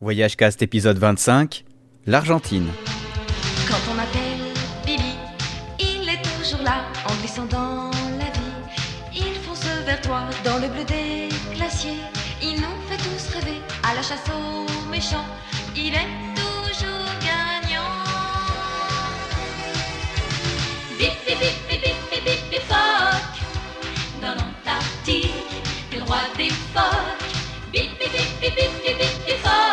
Voyage Cast épisode 25, l'Argentine. Quand on m'appelle Bibi, il est toujours là en glissant dans la vie. Il fonce vers toi dans le bleu des glaciers. Il nous fait tous rêver à la chasse aux méchants. Il est toujours gagnant. Bip, bip, bip, bip, bip, bip, bip. Dans l'Antarctique, le des phoques. Bip, bip, bip, bip, bip, bip, bip, bip.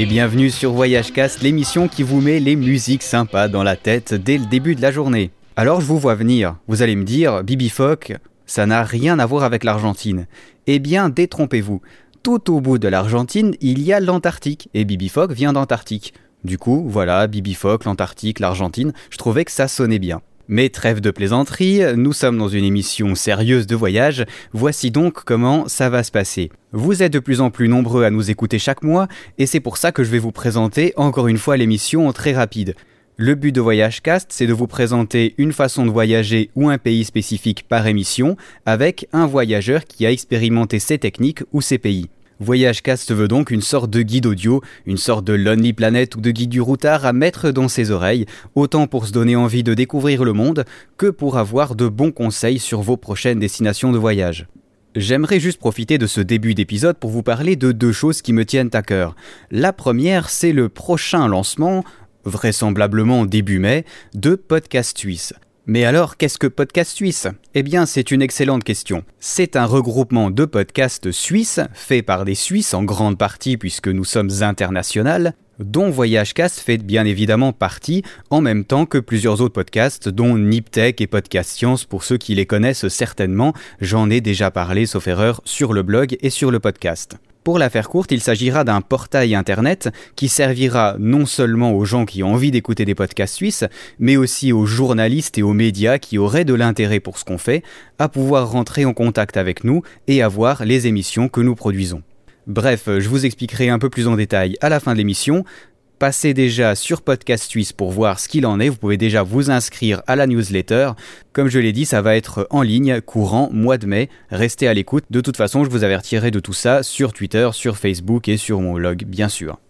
Et bienvenue sur Voyage Cast, l'émission qui vous met les musiques sympas dans la tête dès le début de la journée. Alors je vous vois venir, vous allez me dire, Bibi Fock, ça n'a rien à voir avec l'Argentine. Eh bien, détrompez-vous. Tout au bout de l'Argentine, il y a l'Antarctique, et Bibi Fock vient d'Antarctique. Du coup, voilà, Bibi Fock, l'Antarctique, l'Argentine, je trouvais que ça sonnait bien. Mais trêve de plaisanterie, nous sommes dans une émission sérieuse de voyage, voici donc comment ça va se passer. Vous êtes de plus en plus nombreux à nous écouter chaque mois, et c'est pour ça que je vais vous présenter encore une fois l'émission très rapide. Le but de Voyage Cast, c'est de vous présenter une façon de voyager ou un pays spécifique par émission, avec un voyageur qui a expérimenté ces techniques ou ces pays. Voyage Cast veut donc une sorte de guide audio, une sorte de Lonely Planet ou de guide du routard à mettre dans ses oreilles, autant pour se donner envie de découvrir le monde que pour avoir de bons conseils sur vos prochaines destinations de voyage. J'aimerais juste profiter de ce début d'épisode pour vous parler de deux choses qui me tiennent à cœur. La première, c'est le prochain lancement, vraisemblablement début mai, de Podcast Suisse. Mais alors, qu'est-ce que Podcast Suisse? Eh bien, c'est une excellente question. C'est un regroupement de podcasts suisses, faits par des Suisses en grande partie puisque nous sommes internationales, dont VoyageCast fait bien évidemment partie, en même temps que plusieurs autres podcasts, dont Niptech et Podcast Science pour ceux qui les connaissent certainement, j'en ai déjà parlé sauf erreur sur le blog et sur le podcast. Pour la faire courte, il s'agira d'un portail internet qui servira non seulement aux gens qui ont envie d'écouter des podcasts suisses, mais aussi aux journalistes et aux médias qui auraient de l'intérêt pour ce qu'on fait, à pouvoir rentrer en contact avec nous et avoir les émissions que nous produisons. Bref, je vous expliquerai un peu plus en détail à la fin de l'émission. Passez déjà sur Podcast Suisse pour voir ce qu'il en est. Vous pouvez déjà vous inscrire à la newsletter. Comme je l'ai dit, ça va être en ligne courant mois de mai. Restez à l'écoute. De toute façon, je vous avertirai de tout ça sur Twitter, sur Facebook et sur mon blog, bien sûr.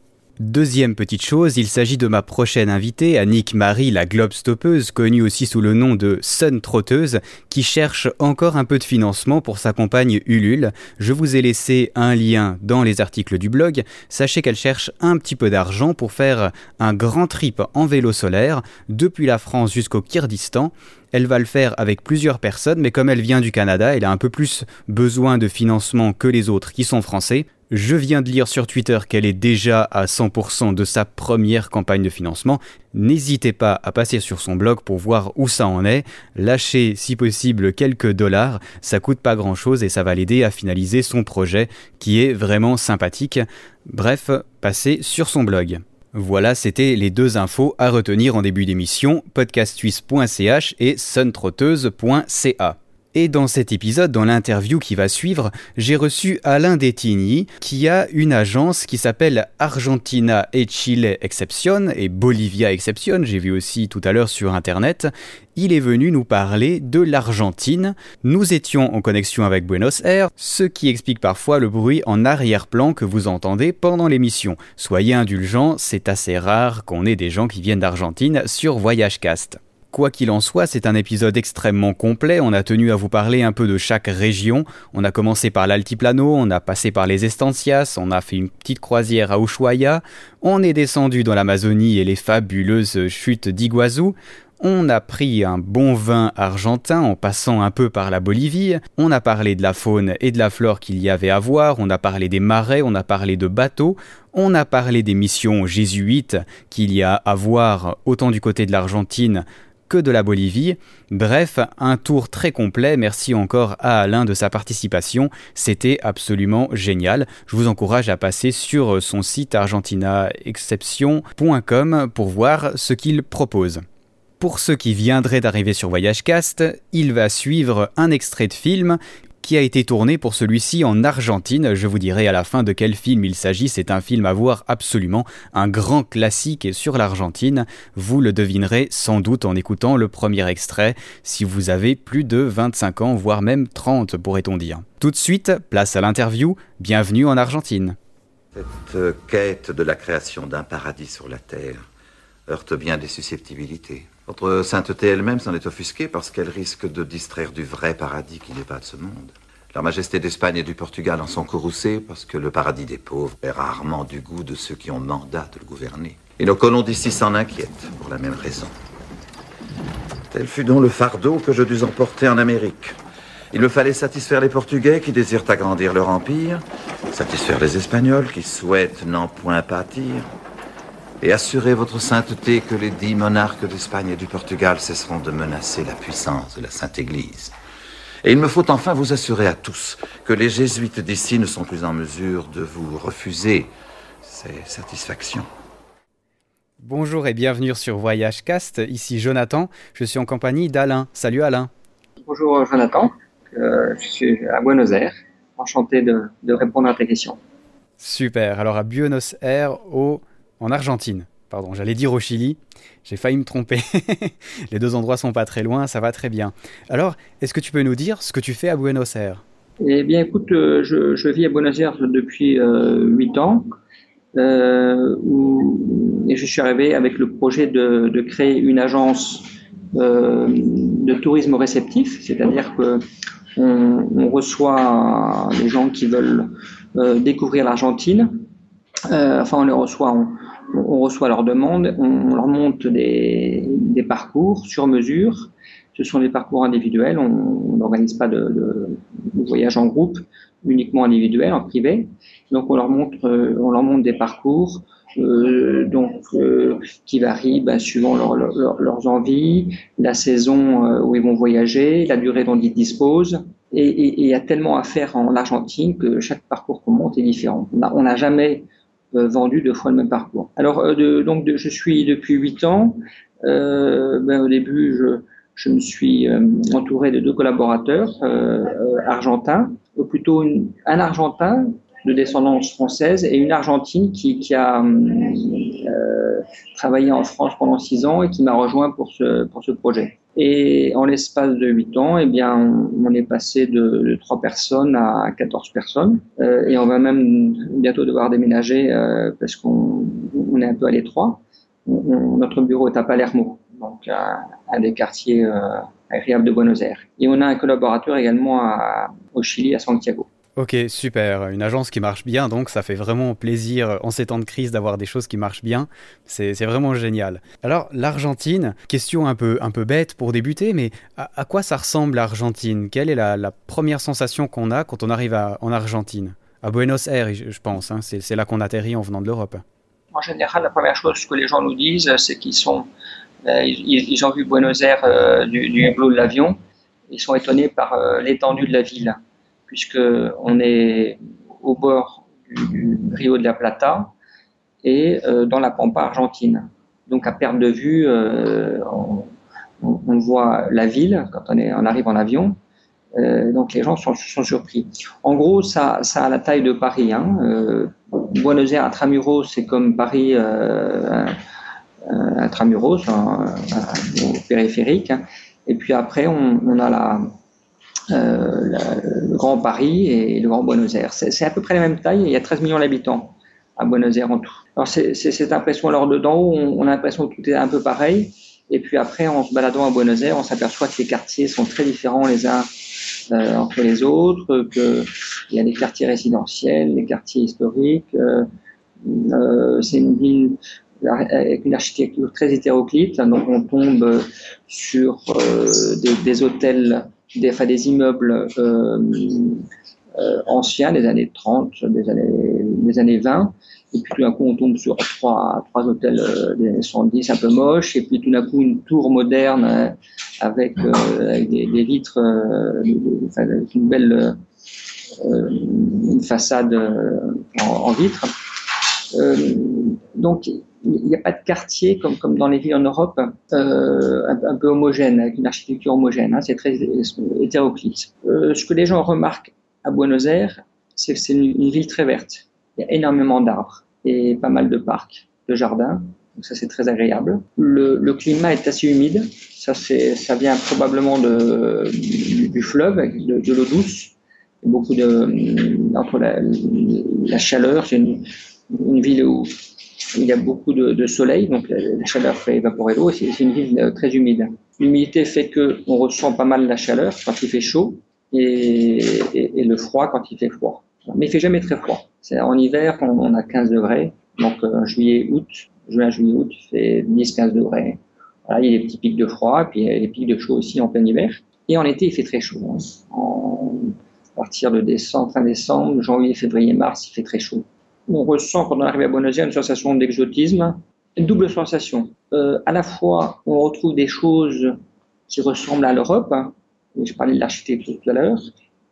Deuxième petite chose, il s'agit de ma prochaine invitée, Annick Marie, la globe stoppeuse, connue aussi sous le nom de Sun Trotteuse, qui cherche encore un peu de financement pour sa compagne Ulule. Je vous ai laissé un lien dans les articles du blog. Sachez qu'elle cherche un petit peu d'argent pour faire un grand trip en vélo solaire depuis la France jusqu'au Kyrgyzstan. Elle va le faire avec plusieurs personnes, mais comme elle vient du Canada, elle a un peu plus besoin de financement que les autres qui sont français. Je viens de lire sur Twitter qu'elle est déjà à 100% de sa première campagne de financement. N'hésitez pas à passer sur son blog pour voir où ça en est. Lâchez si possible quelques dollars, ça coûte pas grand chose et ça va l'aider à finaliser son projet qui est vraiment sympathique. Bref, passez sur son blog. Voilà, c'était les deux infos à retenir en début d'émission, podcastsuisse.ch et suntrotteuse.ca. Et dans cet épisode, dans l'interview qui va suivre, j'ai reçu Alain Detigny, qui a une agence qui s'appelle Argentina et Chile Exception et Bolivia Exception, j'ai vu aussi tout à l'heure sur internet. Il est venu nous parler de l'Argentine. Nous étions en connexion avec Buenos Aires, ce qui explique parfois le bruit en arrière-plan que vous entendez pendant l'émission. Soyez indulgents, c'est assez rare qu'on ait des gens qui viennent d'Argentine sur VoyageCast. Quoi qu'il en soit, c'est un épisode extrêmement complet. On a tenu à vous parler un peu de chaque région. On a commencé par l'Altiplano, on a passé par les Estancias, on a fait une petite croisière à Ushuaia, on est descendu dans l'Amazonie et les fabuleuses chutes d'Iguazu. On a pris un bon vin argentin en passant un peu par la Bolivie, on a parlé de la faune et de la flore qu'il y avait à voir, on a parlé des marais, on a parlé de bateaux, on a parlé des missions jésuites qu'il y a à voir autant du côté de l'Argentine de la Bolivie. Bref, un tour très complet. Merci encore à Alain de sa participation. C'était absolument génial. Je vous encourage à passer sur son site argentinaexception.com pour voir ce qu'il propose. Pour ceux qui viendraient d'arriver sur VoyageCast, il va suivre un extrait de film qui a été tourné pour celui-ci en Argentine. Je vous dirai à la fin de quel film il s'agit. C'est un film à voir absolument, un grand classique sur l'Argentine. Vous le devinerez sans doute en écoutant le premier extrait, si vous avez plus de 25 ans, voire même 30 pourrait-on dire. Tout de suite, place à l'interview. Bienvenue en Argentine. Cette quête de la création d'un paradis sur la terre heurte bien des susceptibilités. Votre sainteté elle-même s'en est offusquée parce qu'elle risque de distraire du vrai paradis qui n'est pas de ce monde. Leur Majesté d'Espagne et du Portugal en sont courroucés parce que le paradis des pauvres est rarement du goût de ceux qui ont mandat de le gouverner. Et nos colons d'ici s'en inquiètent pour la même raison. Tel fut donc le fardeau que je dus emporter en Amérique. Il me fallait satisfaire les Portugais qui désirent agrandir leur empire, satisfaire les Espagnols qui souhaitent n'en point pâtir, et assurer votre sainteté que les dix monarques d'Espagne et du Portugal cesseront de menacer la puissance de la Sainte Église. Et il me faut enfin vous assurer à tous que les jésuites d'ici ne sont plus en mesure de vous refuser ces satisfactions. Bonjour et bienvenue sur Voyage Cast. Ici Jonathan. Je suis en compagnie d'Alain. Salut Alain. Bonjour Jonathan. Euh, je suis à Buenos Aires. Enchanté de, répondre à tes questions. Super. Alors à Buenos Aires, au, en Argentine. Pardon, j'allais dire au Chili. J'ai failli me tromper. Les deux endroits sont pas très loin, ça va très bien. Alors, est-ce que tu peux nous dire ce que tu fais à Buenos Aires? Eh bien, écoute, euh, je, vis à Buenos Aires depuis euh, 8 ans. Euh, et je suis arrivé avec le projet de, créer une agence euh, de tourisme réceptif, c'est-à-dire que on, reçoit les gens qui veulent découvrir l'Argentine. enfin, on les reçoit, on, reçoit leurs demandes, on, leur monte des, parcours sur mesure. Ce sont des parcours individuels, on n'organise pas de, de, voyage en groupe, uniquement individuel, en privé. Donc on leur montre, euh, on leur montre des parcours euh, donc euh, qui varient bah, suivant leurs leurs la saison euh, où ils vont voyager, la durée dont ils disposent. Et il y a tellement à faire en Argentine que chaque parcours qu'on monte est différent. On n'a jamais vendu deux fois le même parcours. Alors de, donc je suis depuis huit ans. Ben, au début, je, je me suis entouré de deux collaborateurs argentins, ou plutôt un argentin de descendance française et une argentine qui, qui a euh, travaillé en France pendant six ans et qui m'a rejoint pour ce, pour ce projet. Et en l'espace de huit ans, eh bien, on, est passé de, trois personnes à 14 personnes. Euh, et on va même bientôt devoir déménager euh, parce qu'on on est un peu à l'étroit. notre bureau est à Palermo, donc un, des quartiers euh, agréables de Buenos Aires. Et on a un collaborateur également à, au Chili, à Santiago. Ok, super. Une agence qui marche bien, donc ça fait vraiment plaisir en ces temps de crise d'avoir des choses qui marchent bien. C'est vraiment génial. Alors, l'Argentine, question un peu, un peu bête pour débuter, mais à, quoi ça ressemble l'Argentine? Quelle est la, première sensation qu'on a quand on arrive en Argentine? À Buenos Aires, je pense. Hein. c'est là qu'on atterrit en venant de l'Europe. En général, la première chose que les gens nous disent, c'est qu'ils sont, euh, ils, ont vu Buenos Aires euh, du, du de l'avion. Ils sont étonnés par euh, l'étendue de la ville puisqu'on est au bord du Rio de la Plata et euh, dans la pampa argentine. Donc à perte de vue, euh, on, voit la ville quand on, arrive en avion. Euh, donc les gens sont, surpris. En gros, ça, a la taille de Paris. Hein. Buenos Aires intramuros, c'est comme Paris intramuros, au périphérique. Et puis après, on a la, euh, le Grand Paris et le Grand Buenos Aires. C'est à peu près la même taille, il y a 13 millions d'habitants à Buenos Aires en tout. Alors c'est cette impression, alors dedans, on, on a l'impression que tout est un peu pareil, et puis après, en se baladant à Buenos Aires, on s'aperçoit que les quartiers sont très différents les uns euh, entre les autres, qu'il y a des quartiers résidentiels, des quartiers historiques. Euh, c'est une ville avec une architecture très hétéroclite, donc on tombe sur des, hôtels des, enfin, des immeubles euh, euh, anciens des années 30, des années, des années 20. Et puis tout d'un coup, on tombe sur trois, trois hôtels euh, des années 70 un peu moches. Et puis tout d'un coup, une tour moderne avec, des, vitres, une belle une façade en, en vitre. Donc, il n'y a pas de quartier comme, dans les villes en Europe euh, un, peu homogène, avec une architecture homogène. Hein, c'est très hétéroclite. Euh, ce que les gens remarquent à Buenos Aires, c'est que c'est une, ville très verte. Il y a énormément d'arbres et pas mal de parcs, de jardins. Donc ça, c'est très agréable. Le, climat est assez humide. Ça, vient probablement du, fleuve, de, l'eau douce. beaucoup de entre la, chaleur, c'est une, ville où il y a beaucoup de, soleil, donc la, chaleur fait évaporer l'eau. C'est une ville très humide. L'humidité fait que on ressent pas mal la chaleur quand il fait chaud et, le froid quand il fait froid. Mais il fait jamais très froid. C'est en hiver on, on a 15 degrés, donc euh, juillet, août, juin, juillet, août, il fait 10-15 degrés. Il y a des petits pics de froid, puis il y a des pics de chaud aussi en plein hiver. Et en été, il fait très chaud. À partir de décembre, fin décembre, janvier, février, mars, il fait très chaud. On ressent quand on arrive à Buenos Aires une sensation d'exotisme, une double sensation. Euh, à la fois, on retrouve des choses qui ressemblent à l'Europe. Hein. Je parlais de l'architecture tout à l'heure.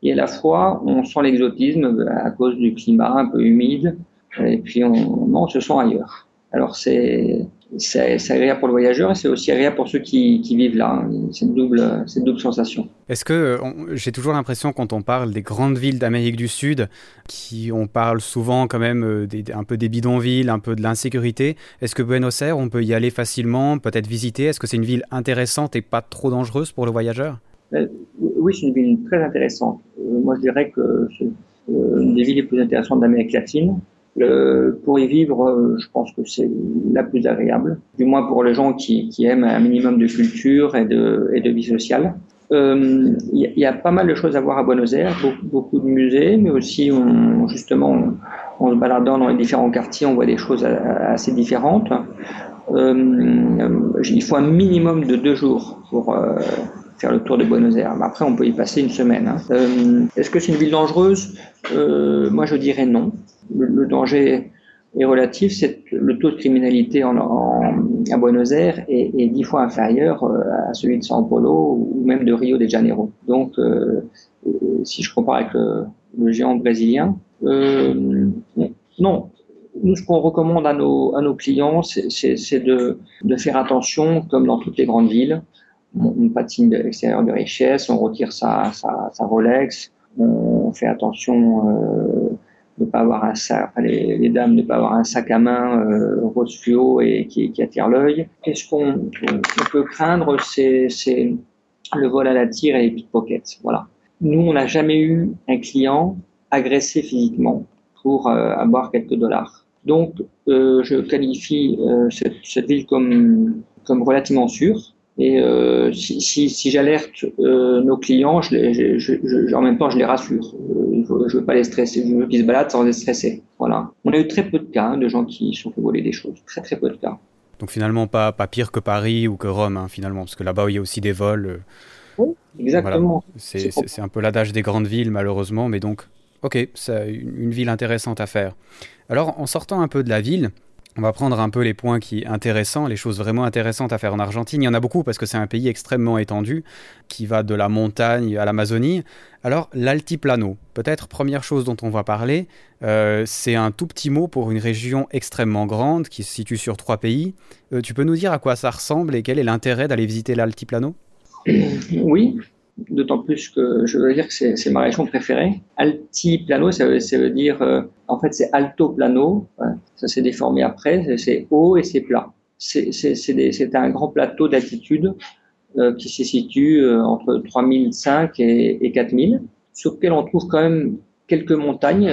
Et à la fois, on sent l'exotisme à cause du climat un peu humide. Et puis, on, on se sent ailleurs. Alors, c'est c'est agréable pour le voyageur et c'est aussi agréable pour ceux qui, vivent là. C'est une double, double sensation. Est-ce que j'ai toujours l'impression quand on parle des grandes villes d'Amérique du Sud, qui on parle souvent quand même euh, un peu des bidonvilles, un peu de l'insécurité. Est-ce que Buenos Aires, on peut y aller facilement, peut-être visiter? Est-ce que c'est une ville intéressante et pas trop dangereuse pour le voyageur? Euh, Oui, c'est une ville très intéressante. Euh, moi, je dirais que c'est une des villes les plus intéressantes d'Amérique latine pour y vivre, euh, je pense que c'est la plus agréable, du moins pour les gens qui, aiment un minimum de culture et de, vie sociale. Il euh, y, a pas mal de choses à voir à Buenos Aires, beaucoup, de musées, mais aussi justement en se baladant dans les différents quartiers, on voit des choses assez différentes. Euh, il faut un minimum de deux jours pour euh, faire le tour de Buenos Aires. Après, on peut y passer une semaine. Hein. Euh, Est-ce que c'est une ville dangereuse? Euh, Moi, je dirais non le, danger est relatif, le taux de criminalité à Buenos Aires est, dix fois inférieur euh, à celui de São Paulo ou même de Rio de Janeiro. Donc, si je compare avec le, géant brésilien, non. Nous, ce qu'on recommande à nos, clients, c'est de faire attention, comme dans toutes les grandes villes. On, patine de l'extérieur de richesse, on retire sa, sa, sa Rolex, on fait attention euh, ne pas avoir un sac, les, dames ne pas avoir un sac à main euh, rose fluo et qui, attire l'œil. Qu'est-ce qu'on peut craindre, c'est le vol à la tire et les pickpockets. Voilà. Nous, on n'a jamais eu un client agressé physiquement pour euh, avoir quelques dollars. Donc, euh, je qualifie cette, cette, ville comme, comme relativement sûre. Et euh, si, si, si j'alerte euh, nos clients, je les, je, je, en même temps, je les rassure. Euh, je ne veux pas les stresser, je veux qu'ils se baladent sans être stressés. Voilà. On a eu très peu de cas hein, de gens qui sont fait voler des choses. Très, très peu de cas. Donc finalement, pas, pas pire que Paris ou que Rome, hein, finalement, parce que là-bas, il y a aussi des vols. Oui, exactement. Voilà. C'est un peu l'adage des grandes villes, malheureusement, mais donc, ok, c'est une ville intéressante à faire. Alors, en sortant un peu de la ville, on va prendre un peu les points qui intéressants, les choses vraiment intéressantes à faire en Argentine. Il y en a beaucoup parce que c'est un pays extrêmement étendu qui va de la montagne à l'Amazonie. Alors l'altiplano, peut-être première chose dont on va parler, euh, c'est un tout petit mot pour une région extrêmement grande qui se situe sur trois pays. Euh, tu peux nous dire à quoi ça ressemble et quel est l'intérêt d'aller visiter l'altiplano? Oui, d'autant plus que je veux dire que c'est ma région préférée. Altiplano, ça veut, ça veut dire, euh, en fait, c'est alto plano, ça s'est déformé après, c'est haut et c'est plat. C'est un grand plateau d'altitude euh, qui se situe euh, entre 3005 et, et 4000, sur lequel on trouve quand même quelques montagnes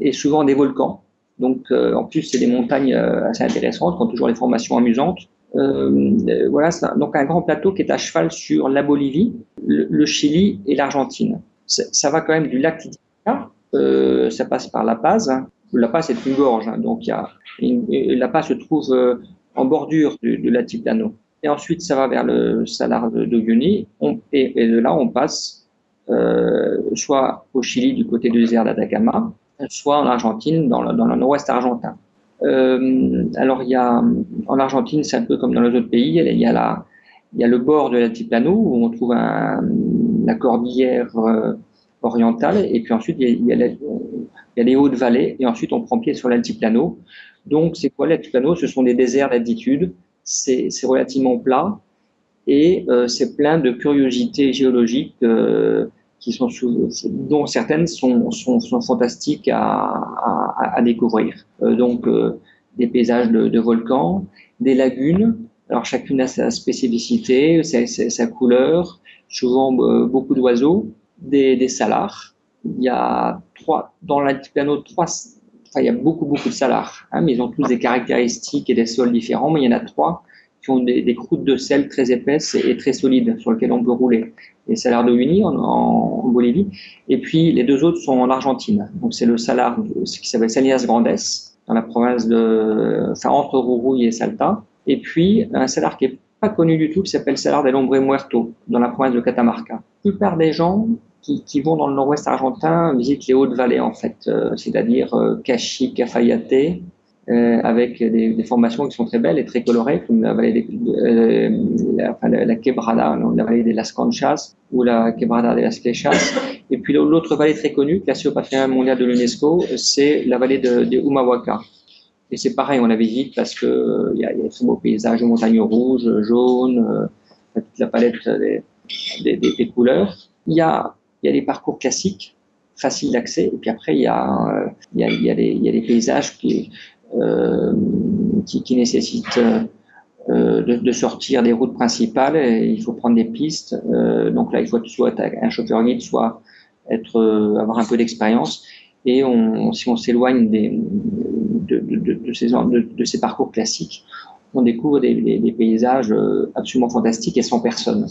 et souvent des volcans. Donc, en plus, c'est des montagnes assez intéressantes, qui ont toujours les formations amusantes. Euh, voilà, donc un grand plateau qui est à cheval sur la Bolivie, le, Chili et l'Argentine. Ça va quand même du lac Titicaca, euh, ça passe par La Paz. La Paz est une gorge, hein, donc y a La Paz se trouve euh, en bordure de, de l'altiplano. Et ensuite, ça va vers le Salar de, de et, et, de là, on passe euh, soit au Chili du côté du désert d'Atacama, soit en Argentine, dans le, dans le nord-ouest argentin. Euh, alors, il y a, en Argentine, c'est un peu comme dans les autres pays, il y a, la, il y a le bord de l'altiplano où on trouve la cordillère euh, orientale, et puis ensuite, il y a, il y a, il y a les hautes vallées, et ensuite, on prend pied sur l'altiplano. Donc, c'est quoi l'altiplano? Ce sont des déserts d'altitude, c'est relativement plat, et euh, c'est plein de curiosités géologiques qui sont dont certaines sont, sont, sont fantastiques à, à, à découvrir. Euh, donc euh, des paysages de, de, volcans, des lagunes. Alors chacune a sa spécificité, sa, sa, sa couleur. Souvent euh, beaucoup d'oiseaux, des, des salars il y a trois, dans l'altiplano, trois, enfin, il y a beaucoup, beaucoup de salars, hein, mais ils ont tous des caractéristiques et des sols différents, mais il y en a trois qui ont des, croûtes de sel très épaisses et, très solides sur lesquelles on peut rouler. Les salars de Uyuni en, Bolivie, et puis les deux autres sont en Argentine. Donc c'est le salar qui s'appelle Salinas Grandes, dans la province de, enfin entre Rourouille et Salta, et puis un salar qui est pas connu du tout, qui s'appelle Salar del Hombre Muerto, dans la province de Catamarca. La plupart des gens qui, qui vont dans le nord-ouest argentin visitent les hautes vallées, en fait, euh, c'est-à-dire euh, Cachi, Cafayate, euh, avec des, formations qui sont très belles et très colorées, comme la vallée des, euh, la, enfin, la, Quebrada, la vallée des Las Conchas ou la Quebrada de las Flechas. Et puis l'autre vallée très connue, classée au patrimoine mondial de l'UNESCO, c'est la vallée de, de Humahuaca. Et c'est pareil, on la visite parce que il y, a, y a très beaux paysages de montagnes rouges, jaunes, euh, toute la palette des, couleurs. Il y a, des parcours classiques, faciles d'accès, et puis après il y a, paysages qui euh, qui, qui, nécessite euh, de, sortir des routes principales. Il faut prendre des pistes. Euh, donc là, il faut soit être un chauffeur guide, soit avoir un peu d'expérience. Et si on s'éloigne de, ces, parcours classiques, on découvre des, paysages absolument fantastiques et sans personne.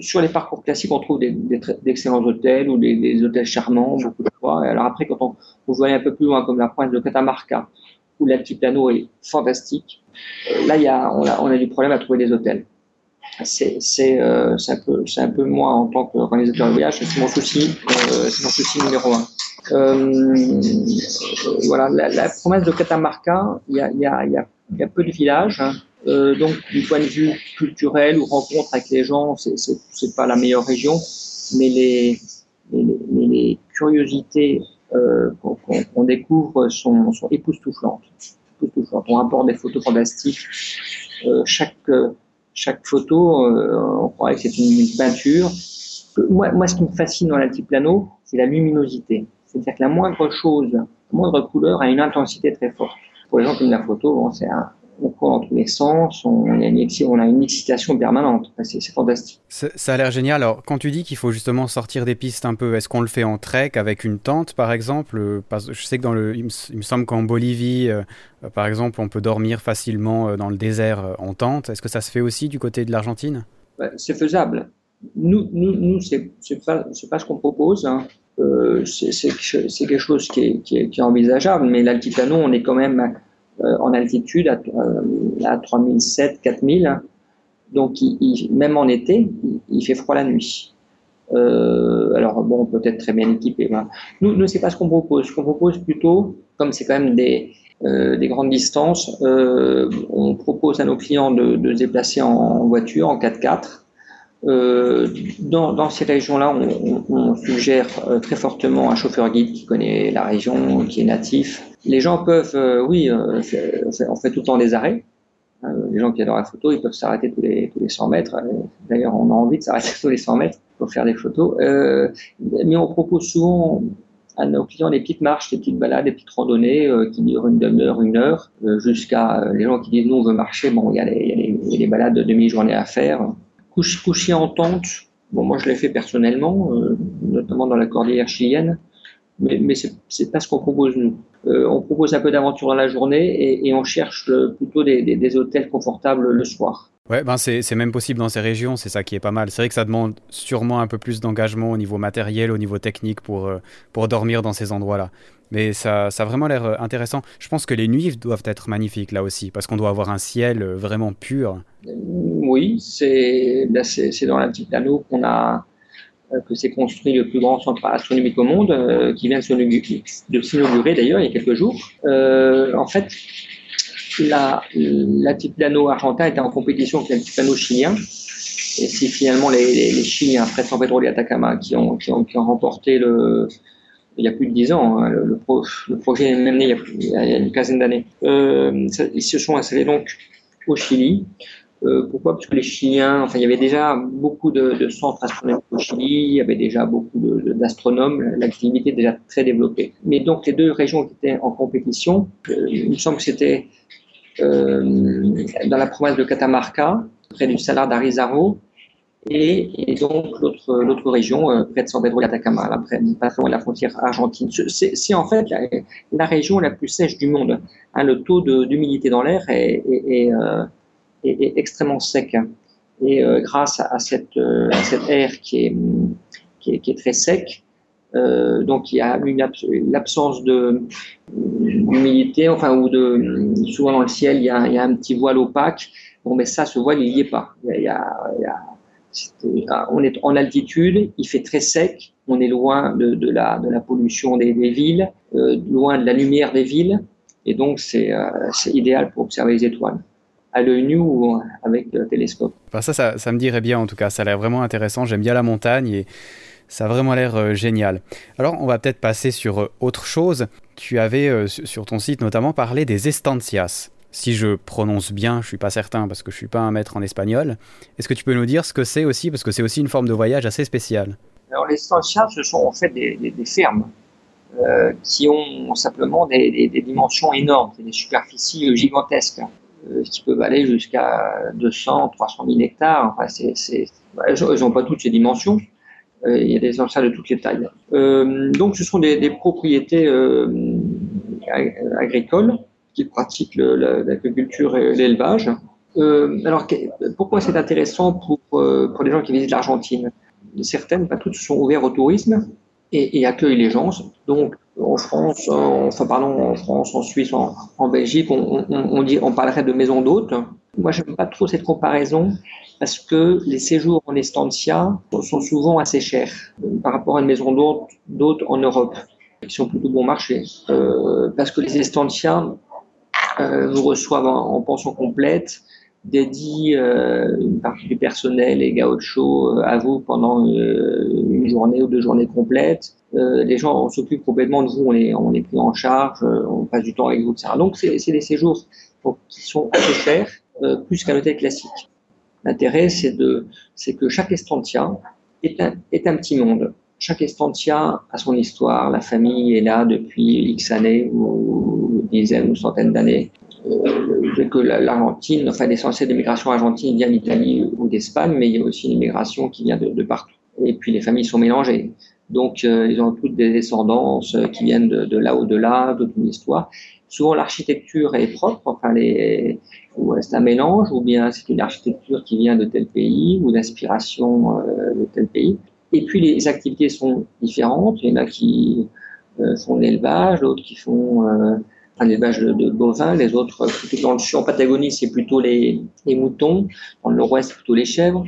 Sur les parcours classiques, on trouve d'excellents hôtels ou des, hôtels charmants, beaucoup de fois. Alors après, quand on, on un peu plus loin, comme la pointe de Catamarca, où l'altiplano est fantastique. Euh, là, y a, on, a, on a du problème à trouver des hôtels. C'est euh, un, peu, un peu moi en tant qu'organisateur de voyage, c'est mon souci, euh, mon souci numéro un. Euh, voilà, la, promesse de Catamarca, il y a, y, a, y, a, y a peu de villages, hein. donc du point de vue culturel ou rencontre avec les gens, c'est pas la meilleure région, mais les, les curiosités euh, qu'on découvre sont, sont époustouflantes. époustouflantes. On apporte des photos fantastiques. Euh, chaque, chaque photo, euh, on croirait que c'est une, une, peinture. Moi, moi, ce qui me fascine dans l'altiplano, c'est la luminosité. C'est-à-dire que la moindre chose, la moindre couleur a une intensité très forte. Pour les la photo, bon, c'est un, on court dans tous les sens, on, a, une, on a une excitation permanente. C'est fantastique. Ça a l'air génial. Alors, quand tu dis qu'il faut justement sortir des pistes un peu, est-ce qu'on le fait en trek avec une tente, par exemple Je sais que dans le, il me, semble qu'en Bolivie, euh, par exemple, on peut dormir facilement euh, dans le désert euh, en tente. Est-ce que ça se fait aussi du côté de l'Argentine? C'est faisable. Nous, nous, nous c'est pas, pas ce qu'on propose. Hein. Euh, c'est quelque chose qui est, qui est, qui est envisageable, mais l'altiplano, on est quand même euh, en altitude à, euh, à 3007, 4000. Donc, il, il, même en été, il, il, fait froid la nuit. Euh, alors, bon, peut-être très bien équipé. Voilà. Nous, nous c'est pas ce qu'on propose. Ce qu'on propose plutôt, comme c'est quand même des, euh, des grandes distances, euh, on propose à nos clients de, de se déplacer en voiture, en 4x4. Euh, dans, ces régions-là, on, suggère très fortement un chauffeur guide qui connaît la région, qui est natif, les gens peuvent, euh, oui, euh, on fait tout le temps des arrêts. Euh, les gens qui adorent la photo, ils peuvent s'arrêter tous les, tous les 100 mètres. D'ailleurs, on a envie de s'arrêter tous les 100 mètres pour faire des photos. Euh, mais on propose souvent à nos clients des petites marches, des petites balades, des petites randonnées euh, qui durent une demi-heure, une heure, euh, jusqu'à les gens qui disent nous on veut marcher. Bon, il y y a les, balades de demi-journée à faire. Coucher, coucher en tente. Bon, moi je l'ai fait personnellement, notamment dans la cordillère chilienne mais, mais c'est pas ce qu'on propose nous. Euh, on propose un peu d'aventure dans la journée et, et on cherche plutôt des, des, des, hôtels confortables le soir. Ouais, ben c'est même possible dans ces régions, c'est ça qui est pas mal. C'est vrai que ça demande sûrement un peu plus d'engagement au niveau matériel, au niveau technique pour, euh, pour dormir dans ces endroits-là. Mais ça, ça a vraiment l'air euh, intéressant. Je pense que les nuits doivent être magnifiques là aussi, parce qu'on doit avoir un ciel vraiment pur. Oui, c'est dans la petite anneau qu'on a euh, que s'est construit le plus grand centre astronomique au monde, euh, qui vient de s'inaugurer d'ailleurs il y a quelques jours. Euh, en fait, l'altiplano argentin était en compétition avec l'altiplano chilien. Et c'est finalement les, Chiliens, après San Pedro de Atacama, qui ont, remporté il y a plus de dix ans. Hein, le, le, pro, le, projet est même né il y a, il y a une quinzaine d'années. Ils se sont installés donc au Chili. Euh, pourquoi? Parce que les Chiliens, enfin, il y avait déjà beaucoup de, centres astronomiques au Chili, il y avait déjà beaucoup d'astronomes, l'activité est déjà très développée. Mais donc les deux régions qui étaient en compétition, euh, il me semble que c'était euh, dans la province de Catamarca, près du Salar d'Arizaro, et, donc l'autre région près de San Pedro de Atacama, près, de la frontière argentine. C'est en fait la, région la plus sèche du monde. Hein, le taux d'humidité dans l'air est, euh, extrêmement sec. Et euh, grâce à cette, à cette air qui est, qui est, est très sec, euh, donc il y a l'absence de d'humidité, enfin ou de souvent dans le ciel il y a, il y a un petit voile opaque. Bon, mais ça, ce voile, il n'y est pas. Il y a, il y a on est en altitude, il fait très sec, on est loin de, la, de la, pollution des, villes, euh, loin de la lumière des villes, et donc c'est euh, idéal pour observer les étoiles à l'œil nu ou avec le télescope. ça, ça, ça, me dirait bien en tout cas, ça a l'air vraiment intéressant, j'aime bien la montagne et ça a vraiment l'air euh, génial. Alors on va peut-être passer sur autre chose. Tu avais sur ton site notamment parlé des estancias si je prononce bien, je suis pas certain parce que je suis pas un maître en espagnol. Est-ce que tu peux nous dire ce que c'est aussi? Parce que c'est aussi une forme de voyage assez spéciale. Alors les estancias, ce sont en fait des, fermes euh, qui ont simplement des, dimensions énormes, des superficies gigantesques, euh, qui peuvent aller jusqu'à 200, 300 000 hectares. Enfin, c'est, elles n'ont pas toutes ces dimensions. Euh, il y a des estancias de toutes les tailles. donc ce sont des, propriétés agricoles qui pratiquent l'agriculture et l'élevage. Euh, alors, pourquoi c'est intéressant pour, euh, pour les gens qui visitent l'Argentine? Certaines, pas toutes, sont ouvertes au tourisme et, et, accueillent les gens. Donc, en France, en, enfin, pardon, en France, en Suisse, en, Belgique, on, on, on, parlerait de maison d'hôtes. Moi, j'aime pas trop cette comparaison parce que les séjours en estancia sont souvent assez chers par rapport à une maison d'hôtes en Europe qui sont plutôt bon marché. Euh, parce que les estancias euh, vous reçoivent en, pension complète, dédient euh, une partie du personnel et gaucho euh, à vous pendant une journée ou deux journées complètes. les gens s'occupent complètement de vous, on est, on est pris en charge, on passe du temps avec vous, etc. Donc c'est des séjours qui sont assez chers, plus qu'un hôtel classique. L'intérêt, c'est de, c'est que chaque estancia est un, est un petit monde chaque estancia a son histoire. La famille est là depuis X années ou dizaines ou centaines d'années. Euh, que l'Argentine, enfin l'essentiel des migrations argentines vient d'Italie ou d'Espagne, mais il y a aussi une immigration qui vient de, de partout. Et puis les familles sont mélangées. Donc euh, ils ont toutes des descendances euh, qui viennent de, de là au delà, toute une histoire. Souvent l'architecture est propre, enfin c'est un mélange, ou bien c'est une architecture qui vient de tel pays ou d'inspiration euh, de tel pays. Et puis les activités sont différentes. Il y en a qui font de l'élevage, d'autres qui font euh, l'élevage de, bovins, les autres plutôt dans le en Patagonie, c'est plutôt les, moutons, dans le nord-ouest plutôt les chèvres.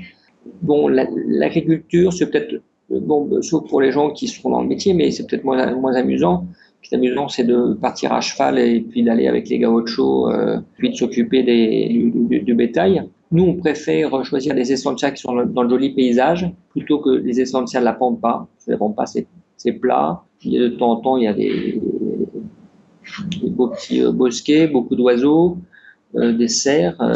Bon, l'agriculture, c'est peut-être bon, sauf pour les gens qui sont dans le métier, mais c'est peut-être moins, moins amusant. Ce qui est amusant, c'est de partir à cheval et puis d'aller avec les gauchos, euh, puis de s'occuper du, du, bétail. Nous, on préfère choisir des essentiels qui sont dans le joli paysage plutôt que les essentiels de la pampa. La pampa, c'est plat. de temps en temps, il y a des, des beaux petits euh, bosquets, beaucoup d'oiseaux, euh, des cerfs. Euh,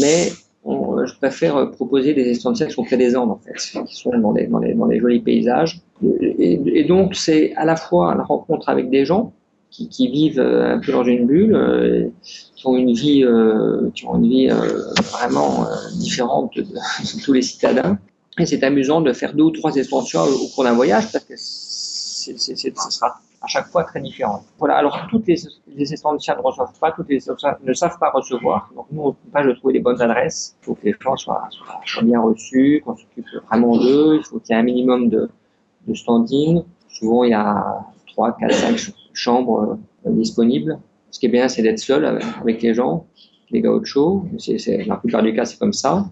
mais je préfère proposer des essentiels qui sont près des Andes, en fait, qui sont dans les, jolis paysages. Et, donc, c'est à la fois la rencontre avec des gens, qui, vivent un peu dans une bulle, qui ont une vie, vraiment différente de, tous les citadins. Et c'est amusant de faire deux ou trois extensions au, cours d'un voyage parce que ce sera à chaque fois très différent. Voilà. Alors toutes les, les ne reçoivent pas, toutes les ne savent pas recevoir. Donc nous, on pas de trouver les bonnes adresses. Il faut que les gens soient, bien reçus, qu'on s'occupe vraiment d'eux. Il faut qu'il y ait un minimum de, de standing. Souvent, il y a trois, quatre, cinq chambres disponibles. Ce qui est bien, c'est d'être seul avec les gens, les gauchos. C'est, la plupart du cas, c'est comme ça.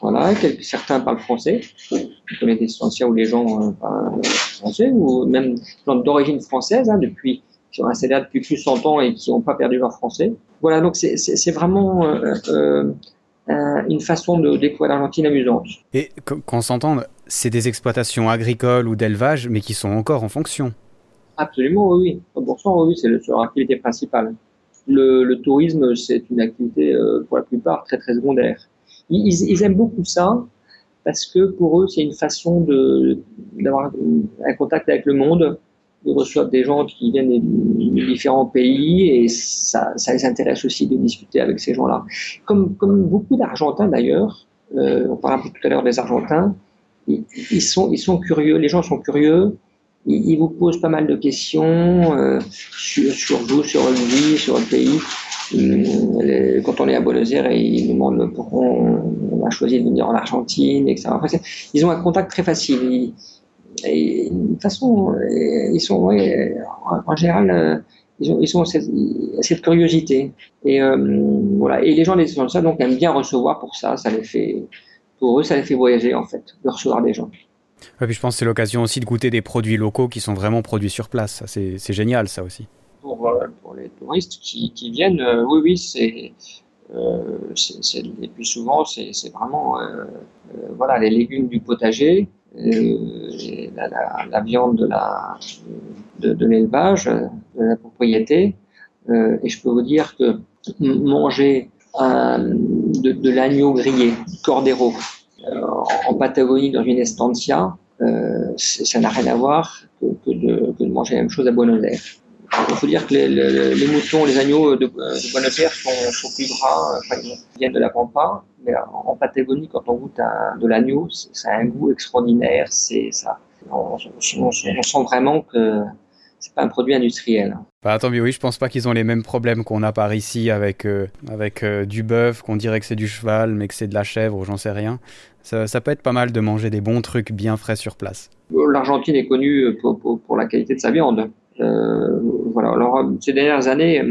Voilà, certains parlent français. Je connais des où les gens euh, parlent français, ou même d'origine française, hein, depuis, qui sont installés là depuis plus de 100 ans et qui n'ont pas perdu leur français. Voilà, donc c'est, vraiment euh, euh, une façon de découvrir l'Argentine amusante. Et qu'on s'entende, c'est des exploitations agricoles ou d'élevage, mais qui sont encore en fonction. Absolument, oui, oui. 100%, oui, c'est leur activité principale. Le, le tourisme, c'est une activité pour la plupart très très secondaire. Ils, aiment beaucoup ça parce que pour eux, c'est une façon d'avoir un contact avec le monde. Ils reçoivent des gens qui viennent de différents pays et ça, les intéresse aussi de discuter avec ces gens-là. Comme, beaucoup d'Argentins d'ailleurs, on parlait tout à l'heure des Argentins, ils, sont, curieux, les gens sont curieux, ils, vous posent pas mal de questions sur, sur, vous, sur votre vie, sur le pays. Quand on est à Buenos Aires, ils nous demandent pourquoi on, a choisi de venir en Argentine, etc. ils ont un contact très facile. et de toute façon, ils sont, en, général, ils ont, ils sont cette, curiosité. Et euh, voilà. Et les gens des ça donc aiment bien recevoir pour ça. Ça les fait, pour eux, ça les fait voyager en fait, de recevoir des gens. Et puis je pense que c'est l'occasion aussi de goûter des produits locaux qui sont vraiment produits sur place. C'est génial ça aussi. Pour, euh, pour les touristes qui, viennent, euh, oui, oui, c'est. Euh, et puis souvent, c'est vraiment voilà, les légumes du potager, la, viande de de, l'élevage, de la propriété. Euh, et je peux vous dire que manger de, l'agneau grillé, cordero, euh, en Patagonie dans une estancia, euh, ça n'a rien à voir que, de, manger la même chose à Buenos Aires. Il faut dire que les, moutons, les agneaux de, Buenos Aires sont, plus gras, ils viennent de la pampa, mais en, Patagonie, quand on goûte de l'agneau, ça a un goût extraordinaire. C'est ça. on, sent vraiment que c'est pas un produit industriel. Bah, attends, mais oui, je pense pas qu'ils ont les mêmes problèmes qu'on a par ici avec, euh, avec euh, du bœuf, qu'on dirait que c'est du cheval, mais que c'est de la chèvre ou j'en sais rien. Ça, ça, peut être pas mal de manger des bons trucs bien frais sur place. L'Argentine est connue pour, pour, la qualité de sa viande. Euh, voilà. Alors, ces dernières années,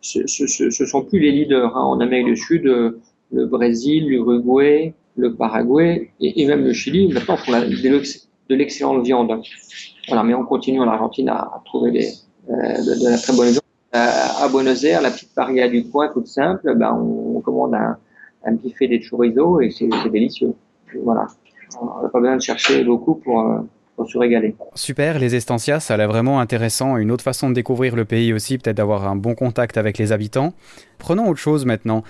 ce, ne sont plus les leaders. Hein. En Amérique du Sud, le Brésil, l'Uruguay, le Paraguay et, même le Chili, maintenant, font de l'excellente viande. Voilà, mais on continue en Argentine à, trouver des, euh, de, la très bonne viande. Euh, à Buenos Aires, la petite paria du coin, toute simple, ben, on, commande un, un buffet des chorizo et c'est délicieux. Voilà. On n'a pas besoin de chercher beaucoup pour, pour se régaler. Super, les estancias, ça a l'air vraiment intéressant. Une autre façon de découvrir le pays aussi, peut-être d'avoir un bon contact avec les habitants. Prenons autre chose maintenant.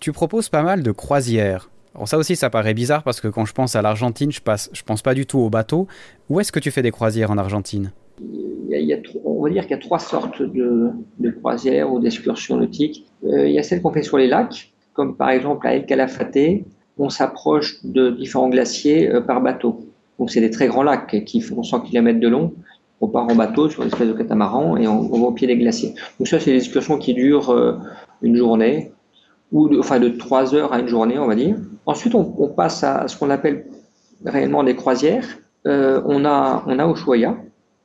Tu proposes pas mal de croisières. Alors ça aussi, ça paraît bizarre parce que quand je pense à l'Argentine, je passe, je pense pas du tout au bateau. Où est-ce que tu fais des croisières en Argentine? Il y, a, On va dire qu'il y a trois sortes de, croisières ou d'excursions nautiques. Euh, il y a celles qu'on fait sur les lacs, comme par exemple à El Calafate, on s'approche de différents glaciers euh, par bateau. Donc c'est des très grands lacs qui font 100 km de long. On part en bateau sur une espèce de catamaran et on, va au pied des glaciers. Donc ça, c'est des excursions qui durent euh, une journée, ou de, enfin de 3 heures à une journée, on va dire. Ensuite, on, passe à ce qu'on appelle réellement des croisières. Euh, on a on a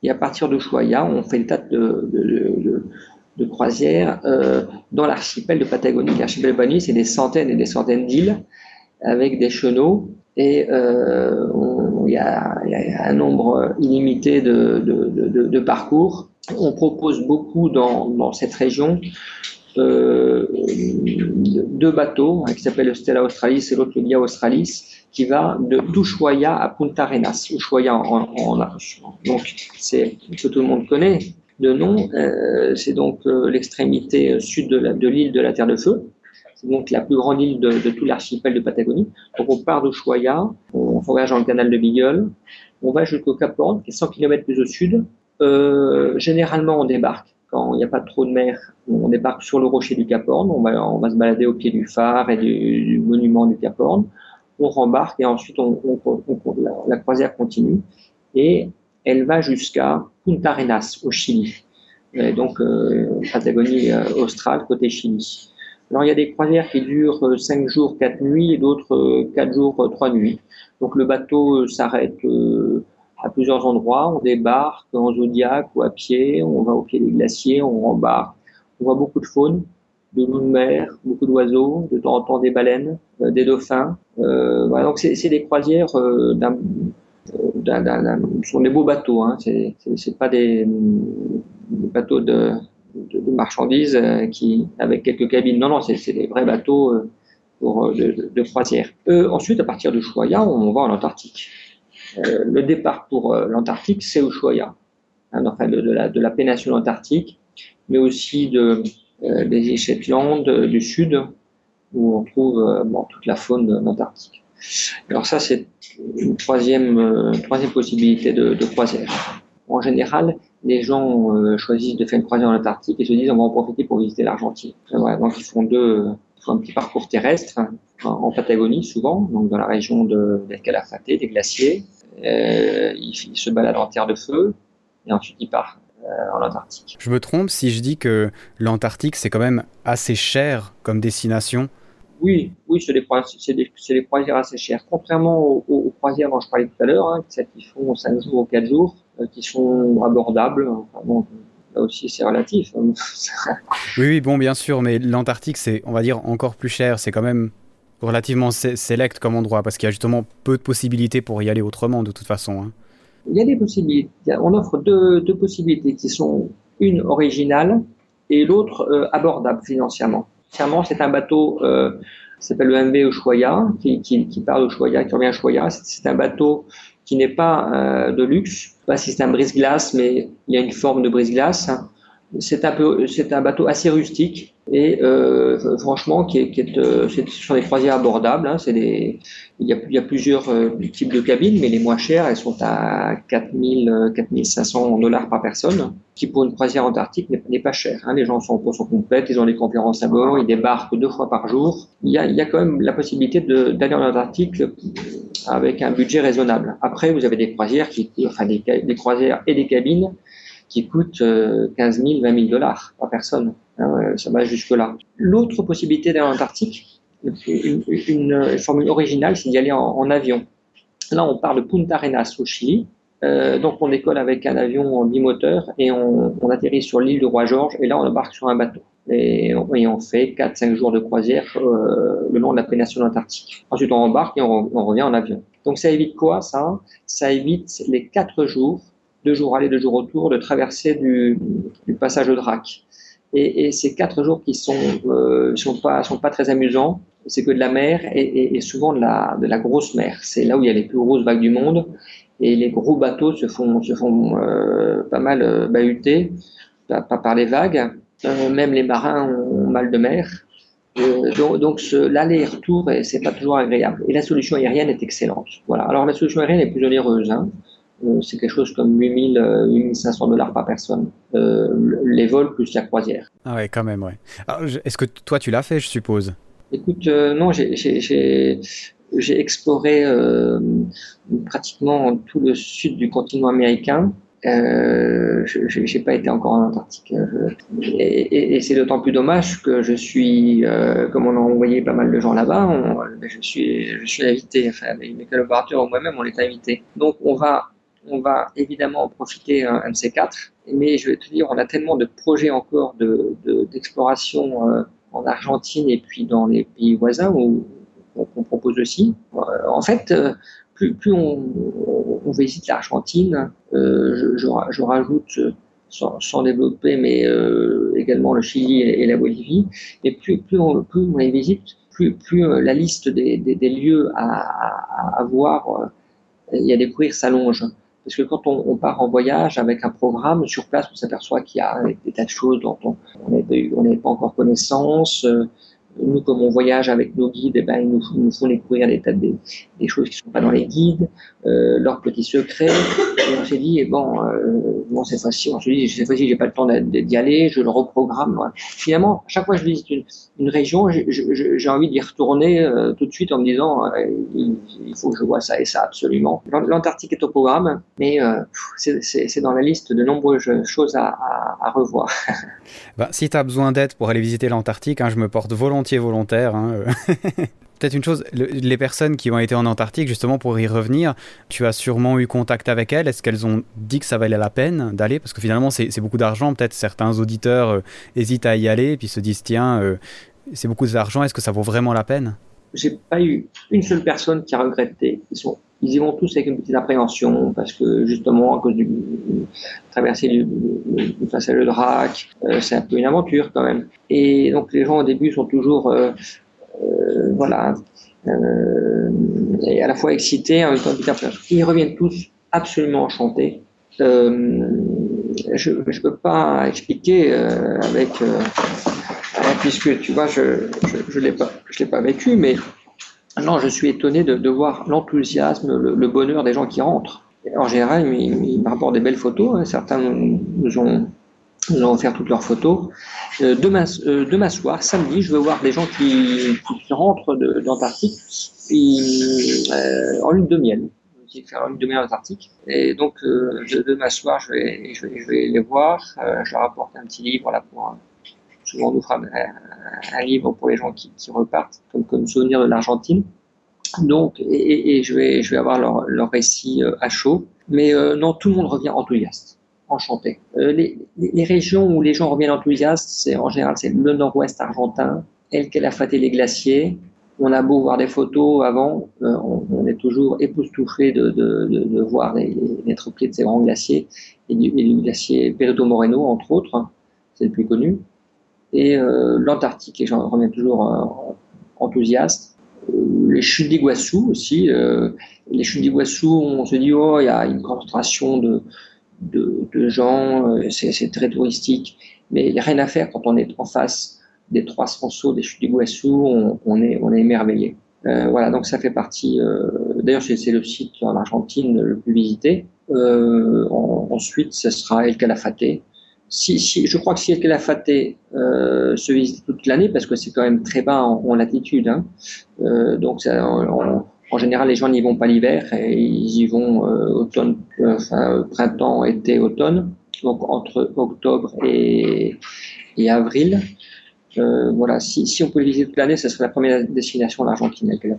et à partir de Ushuaia, on fait une tas de croisières euh, dans l'archipel de Patagonie. L'archipel de Patagonie, c'est des centaines et des centaines d'îles avec des chenaux et euh, il y, a, un nombre illimité de, parcours. On propose beaucoup dans, cette région euh, deux bateaux, un qui s'appelle le Stella Australis et l'autre le Guia Australis, qui va de d'Ushuaia à Punta Arenas. Ushuaia en, en, donc c'est que tout le monde connaît de nom. Euh, c'est donc l'extrémité sud de l'île de, la Terre de Feu. C'est donc la plus grande île de, de tout l'archipel de Patagonie. Donc on part d'Ushuaia, on voyage dans le canal de Beagle, on va jusqu'au Cap Horn, qui est 100 km plus au sud. Euh, généralement, on débarque quand il n'y a pas trop de mer, on débarque sur le rocher du Cap Horn, on va, on va se balader au pied du phare et du, monument du Cap Horn, on rembarque et ensuite on, la, croisière continue et elle va jusqu'à Punta Arenas au Chili, donc euh, Patagonie euh, australe côté Chili. Alors il y a des croisières qui durent 5 euh, jours, 4 nuits et d'autres 4 jours, 3 nuits. Donc le bateau s'arrête à plusieurs endroits. On débarque en zodiac ou à pied, on va au pied des glaciers, on rembarque. On voit beaucoup de faune, de loups de mer, beaucoup d'oiseaux, de temps en temps des baleines, euh, des dauphins. Euh, voilà, donc c'est des croisières euh, d'un sont des beaux bateaux, hein. c'est pas des bateaux de, de, marchandises euh, qui avec quelques cabines. Non, non, c'est des vrais bateaux euh, pour de, de croisière. ensuite, à partir de Choya, on va en Antarctique. Euh, le départ pour euh, l'Antarctique, c'est Ushuaia, hein, enfin de, la, de, la, péninsule antarctique, mais aussi de, euh, des Shetland du sud, où on trouve bon, toute la faune d'Antarctique. Alors ça, c'est une troisième, troisième possibilité de, croisière. En général, les gens choisissent de faire une croisière en Antarctique et se disent on va en profiter pour visiter l'Argentine. Donc ils font deux, un petit parcours terrestre en Patagonie souvent, donc dans la région de, del des glaciers. Euh, il, se balade en terre de feu et ensuite il part en Antarctique. Je me trompe si je dis que l'Antarctique c'est quand même assez cher comme destination oui, oui, c'est des, des, croisières assez chères. Contrairement aux, croisières dont je parlais tout à l'heure, hein, celles qui font 5 jours ou 4 jours, euh, qui sont abordables. là aussi, c'est relatif. Hein. oui, oui, bon, bien sûr, mais l'Antarctique, c'est, on va dire, encore plus cher. C'est quand même relativement sélect comme endroit, parce qu'il y a justement peu de possibilités pour y aller autrement, de toute façon. Hein. Il y a des possibilités. On offre deux, deux possibilités qui sont une originale et l'autre euh, abordable financièrement c'est un bateau euh, s'appelle le MV Ushuaia, qui, qui, qui part qui revient à. C'est un bateau qui n'est pas euh, de luxe, pas si c'est un brise-glace, mais il y a une forme de brise-glace. C'est un peu, c'est un bateau assez rustique et euh, franchement qui est, qui est, euh, ce sont des croisières abordables. Hein, des, il y a, plusieurs euh, types de cabines, mais les moins chères, elles sont à 4000, 4500 dollars par personne, qui pour une croisière antarctique n'est pas cher. Hein. Les gens sont, sont complètes, ils ont des conférences à bord, ils débarquent deux fois par jour. Il y a, il y a quand même la possibilité d'aller en Antarctique avec un budget raisonnable. Après, vous avez des croisières qui, enfin des croisières et des cabines qui coûtent 15 000, 20 000 dollars par personne. Hein, ça va jusque-là. L'autre possibilité d'aller en Antarctique, une, formule originale, c'est d'y aller en, avion. Là, on part de Punta Arenas au Chili. Euh, donc, on décolle avec un avion bimoteur et on, atterrit sur l'île de Roi-Georges et là, on embarque sur un bateau. Et on, et on fait 4-5 jours de croisière euh, le long de la péninsule antarctique. Ensuite, on embarque et on, on, revient en avion. Donc, ça évite quoi, ça? Ça évite les 4 jours deux jours aller, deux jours retour, de traverser du, passage de Drac. Et, ces quatre jours qui sont euh, sont pas sont pas très amusants, c'est que de la mer et, souvent de la de la grosse mer. C'est là où il y a les plus grosses vagues du monde et les gros bateaux se font se font euh, pas mal euh, bahuter pas, par les vagues. Euh, même les marins ont mal de mer. Donc, donc l'aller-retour, c'est pas toujours agréable. Et la solution aérienne est excellente. Voilà. Alors la solution aérienne est plus onéreuse. Hein. Euh, c'est quelque chose comme 8000, 8500 euh, dollars par personne, euh, les vols plus la croisière. Ah ouais, quand même, ouais. Est-ce que toi, tu l'as fait, je suppose? Écoute, non, j'ai exploré pratiquement tout le sud du continent américain. Euh, je n'ai pas été encore en Antarctique. et, et, c'est d'autant plus dommage que je suis, comme on a envoyé pas mal de gens là-bas, je suis, je suis invité. Enfin, mes collaborateurs ou moi-même, on est invités. Donc, on va on va évidemment en profiter un, de ces quatre. Mais je vais te dire, on a tellement de projets encore d'exploration de, euh, en Argentine et puis dans les pays voisins où, qu'on propose aussi. Euh, en fait, euh, plus, on, on, visite l'Argentine, je, rajoute sans, développer, mais également le Chili et, la Bolivie. Et plus, on, on les visite, plus, la liste des, lieux à voir et à découvrir s'allonge. Parce que quand on, part en voyage avec un programme, sur place, on s'aperçoit qu'il y a des tas de choses dont on n'avait pas encore connaissance. Nous, comme on voyage avec nos guides, eh ben, ils nous, font découvrir des tas de, choses qui ne sont pas dans les guides, euh, leurs petits secrets. Et on s'est dit, eh bon, euh, bon cette fois-ci, on s'est dit, cette fois-ci, j'ai pas le temps d'y aller, je le reprogramme. Finalement, chaque fois que je visite une, région, j'ai envie d'y retourner euh, tout de suite en me disant, euh, il, faut que je vois ça et ça absolument. L'Antarctique est au programme, mais c'est dans la liste de nombreuses choses à, revoir. bah, si tu as besoin d'aide pour aller visiter l'Antarctique, hein, je me porte volontaire. Hein. Peut-être une chose, les personnes qui ont été en Antarctique, justement pour y revenir, tu as sûrement eu contact avec elles. Est-ce qu'elles ont dit que ça valait la peine d'aller? Parce que finalement, c'est beaucoup d'argent. Peut-être certains auditeurs euh, hésitent à y aller et puis se disent tiens, euh, c'est beaucoup d'argent, est-ce que ça vaut vraiment la peine? J'ai pas eu une seule personne qui a regretté. Ils, sont, ils y vont tous avec une petite appréhension parce que justement, à cause du traverser du, du passage de Drac, euh, c'est un peu une aventure quand même. Et donc les gens au début sont toujours euh, euh, voilà à la fois excités en même temps Ils reviennent tous absolument enchantés. je ne peux pas expliquer avec puisque tu vois je je, je l'ai pas je l'ai pas vécu mais non je suis étonné de, voir l'enthousiasme le, bonheur des gens qui rentrent en général ils, ils me rapportent des belles photos hein. certains nous ont faire toutes leurs photos. demain, demain soir, samedi, je veux voir des gens qui, qui rentrent d'Antarctique en lune de miel faire une demi-heure d'Antarctique. Et donc, euh, demain soir, je vais, les voir. Euh, je leur apporte un petit livre là pour. Souvent, on nous fera un, livre pour les gens qui, repartent, comme, comme souvenir de l'Argentine. Donc, et, et, je vais, avoir leur, récit euh, à chaud. Mais euh, non, tout le monde revient enthousiaste, enchanté. Euh, les, régions où les gens reviennent enthousiastes, c'est en général c'est le nord-ouest argentin, El Calafate et les glaciers, on a beau voir des photos avant, on, est toujours époustouflé de, de, de, de voir les, les, de ces grands glaciers, et du, glacier Perito Moreno, entre autres, hein, c'est le plus connu. Et euh, l'Antarctique, les gens reviennent toujours euh, enthousiastes. les chutes d'Iguassou aussi. les chutes d'Iguassou, on se dit, oh, il y a une concentration de, de, de gens, c'est très touristique. Mais il n'y a rien à faire quand on est en face des 300 sauts des chutes d'Iguassou, on, on, est, on est émerveillé. Euh, voilà, donc ça fait partie. Euh, D'ailleurs, c'est le site en Argentine le plus visité. Euh, ensuite, ce sera El Calafate. Si, je crois que si El Calafate euh, se visite toute l'année, parce que c'est quand même très bas en, latitude, hein, euh, donc en, général, les gens n'y vont pas l'hiver, ils y vont euh, automne, printemps, été, automne, donc entre octobre et, avril. Euh, voilà, si, on pouvait visiter toute l'année, ce serait la première destination en Argentine avec la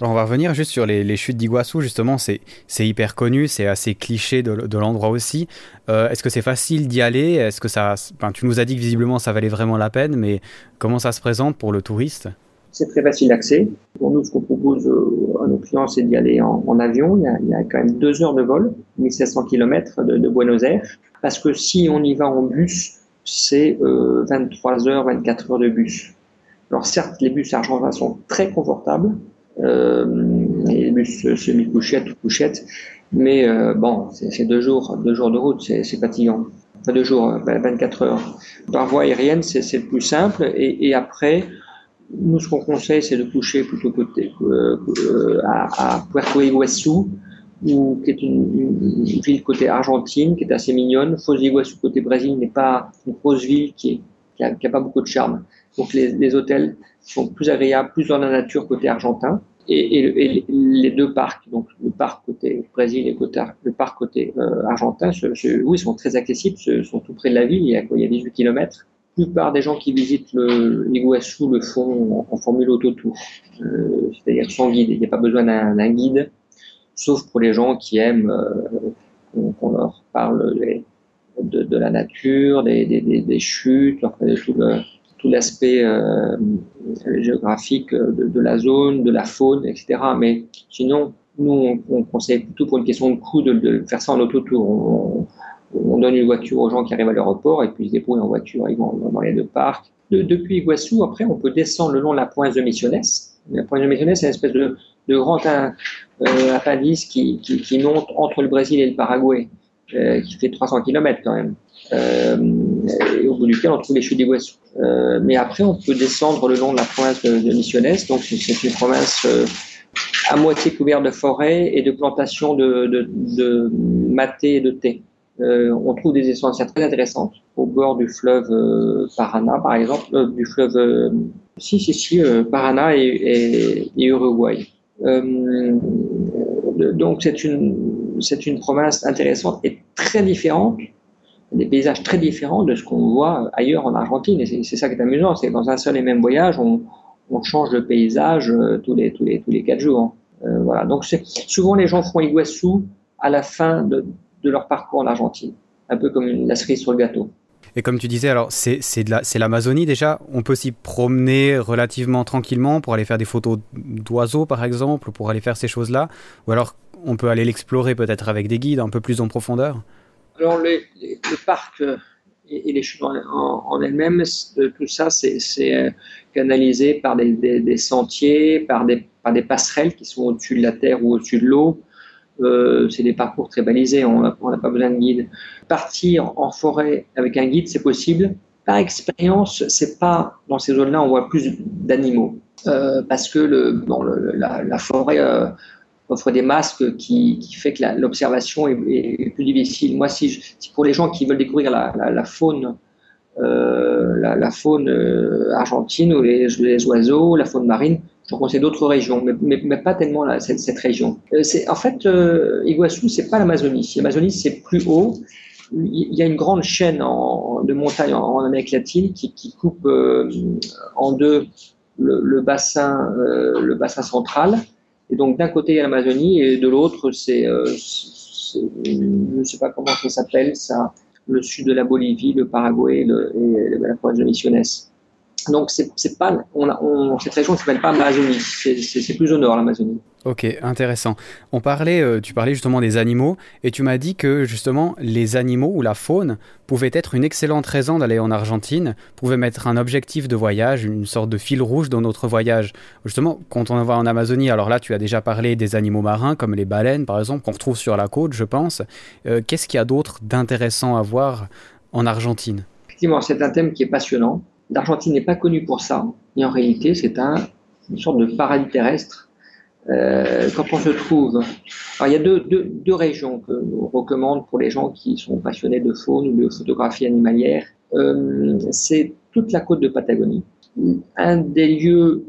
on va revenir juste sur les, chutes d'Iguassou, justement, c'est hyper connu, c'est assez cliché de, l'endroit aussi. Euh, Est-ce que c'est facile d'y aller? Est-ce que ça, tu nous as dit que visiblement ça valait vraiment la peine, mais comment ça se présente pour le touriste? C'est très facile d'accès. Pour nous, ce qu'on propose euh, à nos clients, c'est d'y aller en, avion. Il y, a, quand même deux heures de vol, 1700 km de, de Buenos Aires. Parce que si on y va en bus, c'est 23 euh, heures, 24 heures de bus. Alors certes, les bus argentins sont très confortables, euh, les bus semi-couchettes ou couchettes, mais euh, bon, c'est deux jours, deux jours de route, c'est fatigant. Enfin, deux jours, 24 heures. Par voie aérienne, c'est le plus simple, et, et après, nous, ce qu'on conseille, c'est de coucher plutôt côté euh, à, Puerto Iguaçu, ou qui est une, ville côté Argentine, qui est assez mignonne. Foz Iguaçu côté Brésil n'est pas une grosse ville qui, n'a a, pas beaucoup de charme. Donc les, hôtels sont plus agréables, plus dans la nature côté argentin. Et, les deux parcs, donc le parc côté Brésil et le parc côté euh, argentin, oui, sont très accessibles, sont tout près de la ville, il y a, il y a 18 km. La plupart des gens qui visitent l'Iguassou le, font en, formule auto-tour, euh, c'est-à-dire sans guide. Il n'y a pas besoin d'un guide sauf pour les gens qui aiment euh, qu'on leur parle de, la nature, des, des, des chutes, tout l'aspect euh, géographique de, de, la zone, de la faune, etc. Mais sinon, nous, on, conseille plutôt pour une question de coût de, faire ça en autotour. On, on, donne une voiture aux gens qui arrivent à l'aéroport et puis ils se débrouillent en voiture, ils vont dans les deux parcs. depuis Iguassou, après, on peut descendre le long de la pointe de Missionnes. La pointe de Missionnes, c'est une espèce de, grand euh, appendice qui, monte entre le Brésil et le Paraguay, euh, qui fait 300 km quand même. Euh, et au bout duquel on trouve les chutes d'Iguassou. Euh, mais après, on peut descendre le long de la province de, de Misiones, donc c'est une province euh, à moitié couverte de forêts et de plantations de, de, maté et de thé. On trouve des essences très intéressantes au bord du fleuve Paraná, par exemple, du fleuve si si si Paraná et, et, Uruguay. Donc c'est une, c'est une province intéressante et très différente, des paysages très différents de ce qu'on voit ailleurs en Argentine. Et c'est ça qui est amusant, c'est que dans un seul et même voyage, on, change de paysage euh, tous les, tous les, tous les quatre jours. Euh, voilà. Donc souvent les gens font Iguassou à la fin de, de leur parcours en Argentine, un peu comme une, la cerise sur le gâteau. Et comme tu disais, alors c'est l'Amazonie la, déjà. On peut s'y promener relativement tranquillement pour aller faire des photos d'oiseaux, par exemple, pour aller faire ces choses-là. Ou alors on peut aller l'explorer peut-être avec des guides un peu plus en profondeur. Alors le parc euh, et, les chutes en, elles-mêmes, euh, tout ça, c'est euh, canalisé par des, sentiers, par des, passerelles qui sont au-dessus de la terre ou au-dessus de l'eau. C'est des parcours très balisés, on n'a pas besoin de guide. Partir en forêt avec un guide, c'est possible. Par expérience, c'est pas dans ces zones-là, on voit plus d'animaux parce que la, forêt offre des masques qui, qui fait que l'observation est, plus difficile. Moi, si, pour les gens qui veulent découvrir la, la, la faune la, faune argentine ou les, oiseaux, la faune marine. Je conseille d'autres régions, mais, pas tellement cette, région. c'est en fait, Iguassou, c'est pas l'Amazonie. L'Amazonie, c'est plus haut il y a une grande chaîne de montagnes en, Amérique latine qui, coupe euh, en deux euh, le bassin central. Et donc d'un côté il y a l'Amazonie et de l'autre c'est, euh, je ne sais pas comment ça s'appelle, ça, le sud de la Bolivie, le Paraguay le, et la province de Misiones. Donc c'est pas, on, on, cette région ne s'appelle pas Amazonie, c'est plus au nord l'Amazonie. Ok, intéressant. On parlait, euh, tu parlais justement des animaux, et tu m'as dit que justement les animaux ou la faune pouvaient être une excellente raison d'aller en Argentine, pouvaient mettre un objectif de voyage, une sorte de fil rouge dans notre voyage. Justement, quand on va en Amazonie, alors là tu as déjà parlé des animaux marins comme les baleines par exemple, qu'on retrouve sur la côte, je pense. Euh, qu'est-ce qu'il y a d'autre d'intéressant à voir en Argentine? Effectivement, c'est un thème qui est passionnant. L'Argentine n'est pas connue pour ça, et en réalité c'est un, une sorte de paradis terrestre euh, quand on se trouve, alors il y a deux, deux, deux, régions que nous recommande pour les gens qui sont passionnés de faune ou de photographie animalière. Euh, c'est toute la côte de Patagonie. Un des lieux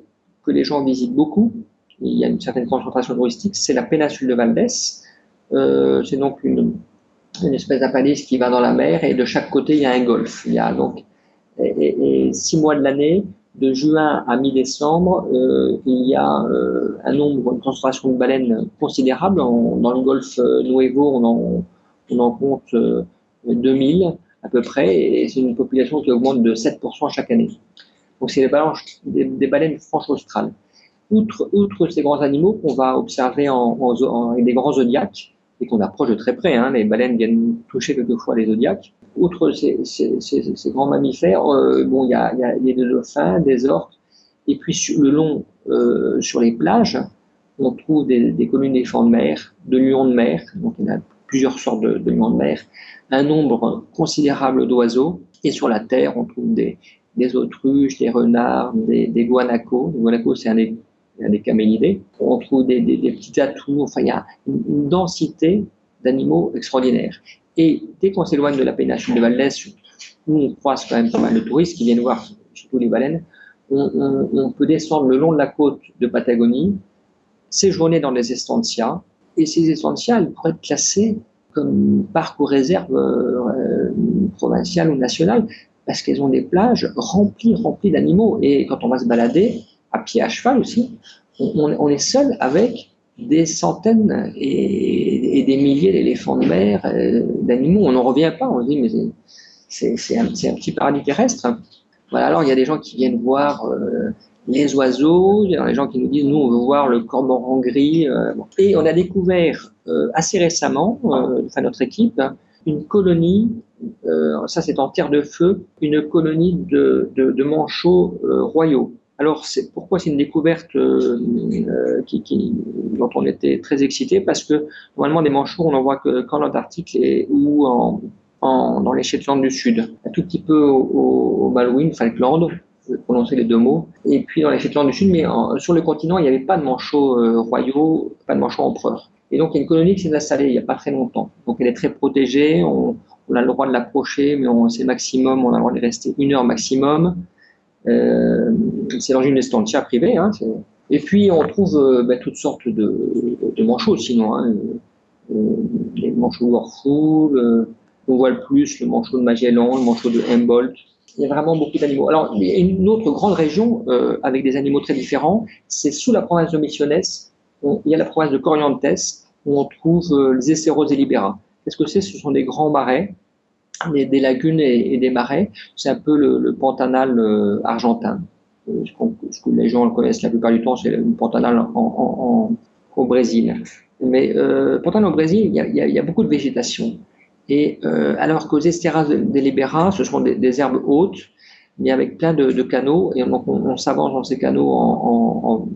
que les gens visitent beaucoup, il y a une certaine concentration touristique, c'est la péninsule de Valdés. Euh, c'est donc une, une espèce d'appendice qui va dans la mer et de chaque côté il y a un golfe. Il y a donc et, six mois de l'année, de juin à mi-décembre, euh, il y a euh, un nombre, une concentration de baleines considérable. dans le golfe euh, Nuevo, on en, on en compte 2000 à peu près, et c'est une population qui augmente de 7% chaque année. Donc c'est des, des, baleines franches australes. Outre, outre ces grands animaux qu'on va observer en, des grands zodiaques, et qu'on approche de très près, hein, les baleines viennent toucher quelquefois les zodiaques, outre ces, grands mammifères, euh, bon, il y a, y des dauphins, des orques, et puis sur, le long, euh, sur les plages, on trouve des, des colonies d'éléphants de mer, de lions de mer, donc il y a plusieurs sortes de, de lions de mer, un nombre considérable d'oiseaux, et sur la terre, on trouve des, autruches, des renards, des, des guanacos. Les guanacos, c'est un des, des camélidés. On trouve des, petits atouts, enfin, il y a une, densité d'animaux extraordinaires. Et dès qu'on s'éloigne de la péninsule de Valdez, où on croise quand même pas mal de touristes qui viennent voir surtout les baleines, on, peut descendre le long de la côte de Patagonie, séjourner dans les estancias, et ces estancias, pourraient être classées comme parc ou réserve euh, provinciale ou nationale, parce qu'elles ont des plages remplies, remplies d'animaux. Et quand on va se balader, à pied, à cheval aussi, on, est seul avec des centaines et, des milliers d'éléphants de mer, euh, d'animaux. On n'en revient pas, on se dit, mais c'est un, petit paradis terrestre. Voilà, alors il y a des gens qui viennent voir euh, les oiseaux, il y a des gens qui nous disent, nous, on veut voir le cormoran gris. Euh, et on a découvert assez récemment, enfin notre équipe, une colonie, ça c'est en terre de feu, une colonie de manchots royaux. Alors, c'est pourquoi c'est une découverte euh, euh, qui, dont on était très excité? Parce que normalement des manchots, on en voit que qu'en Antarctique ou en, dans les Shetland du Sud, un tout petit peu au, au Malouine, Falkland, prononcer les deux mots, et puis dans les Shetland du Sud, mais sur le continent, il n'y avait pas de manchots euh, royaux, pas de manchots empereurs. Et donc, il y a une colonie qui s'est installée il n'y a pas très longtemps. Donc, elle est très protégée, on, on a le droit de l'approcher, mais c'est maximum, on a le droit de rester une heure maximum. Euh, c'est dans une estancia privée. Hein, et puis on trouve euh, ben, toutes sortes de, manchots sinon. Hein, euh, les manchots Warful, on voit le plus le manchot de Magellan, le manchot de Humboldt. Il y a vraiment beaucoup d'animaux. Alors, il y a une autre grande région avec des animaux très différents, c'est sous la province de Misiones. il y a la province de Corrientes où on trouve les Eceros et Libera. Qu'est-ce que c'est? Ce sont des grands marais des, des lagunes et, des marais. C'est un peu le, le pantanal euh, argentin. Euh, ce, que les gens connaissent la plupart du temps, c'est le pantanal en, en, au Brésil. Mais euh, pantanal au Brésil, il y a, il y a, beaucoup de végétation. Et euh, alors qu'aux Esteras de Libera, ce sont des, des, herbes hautes, mais avec plein de, de canaux. Et donc on, on s'avance dans ces canaux en,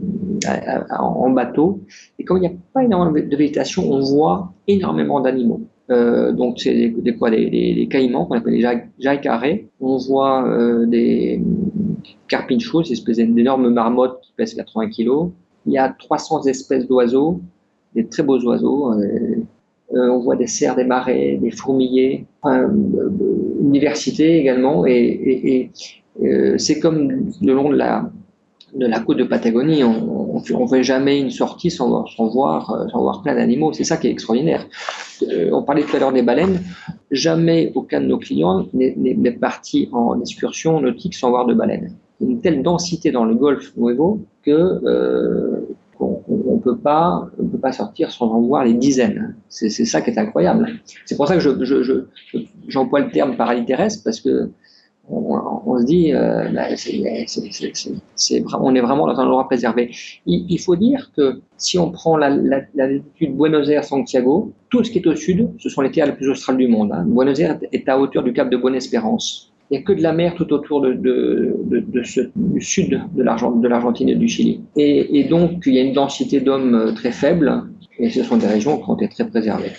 en, bateau. Et quand il n'y a pas énormément de végétation, on voit énormément d'animaux. Euh, donc c'est des, quoi, des, caïmans qu'on appelle des jailles carrés. On voit euh, des carpinchos, ces espèces d'énormes marmottes qui pèsent 80 kg. Il y a 300 espèces d'oiseaux, des très beaux oiseaux. Euh, euh, on voit des cerfs des marais, des fourmiliers, une une diversité également. Et, euh, c'est comme le long de la, de la côte de Patagonie, on ne fait jamais une sortie sans, voir, sans voir plein d'animaux. C'est ça qui est extraordinaire. on parlait tout à l'heure des baleines. Jamais aucun de nos clients n'est parti en excursion nautique sans voir de baleines. Une telle densité dans le golfe Nuevo que euh, on ne peut pas, sortir sans en voir les dizaines. C'est ça qui est incroyable. C'est pour ça que j'emploie je, je, je, le terme terrestre parce que on, se dit, euh, bah, on est vraiment dans un endroit préservé. Il, faut dire que si on prend la, Buenos Aires-Santiago, tout ce qui est au sud, ce sont les terres les plus australes du monde. Hein. Buenos Aires est à hauteur du cap de Bonne-Espérance. Il n'y a que de la mer tout autour de ce, du sud de l'Argentine et du Chili. Et, et, donc, il y a une densité d'hommes euh, très faible, et ce sont des régions qui ont été très préservées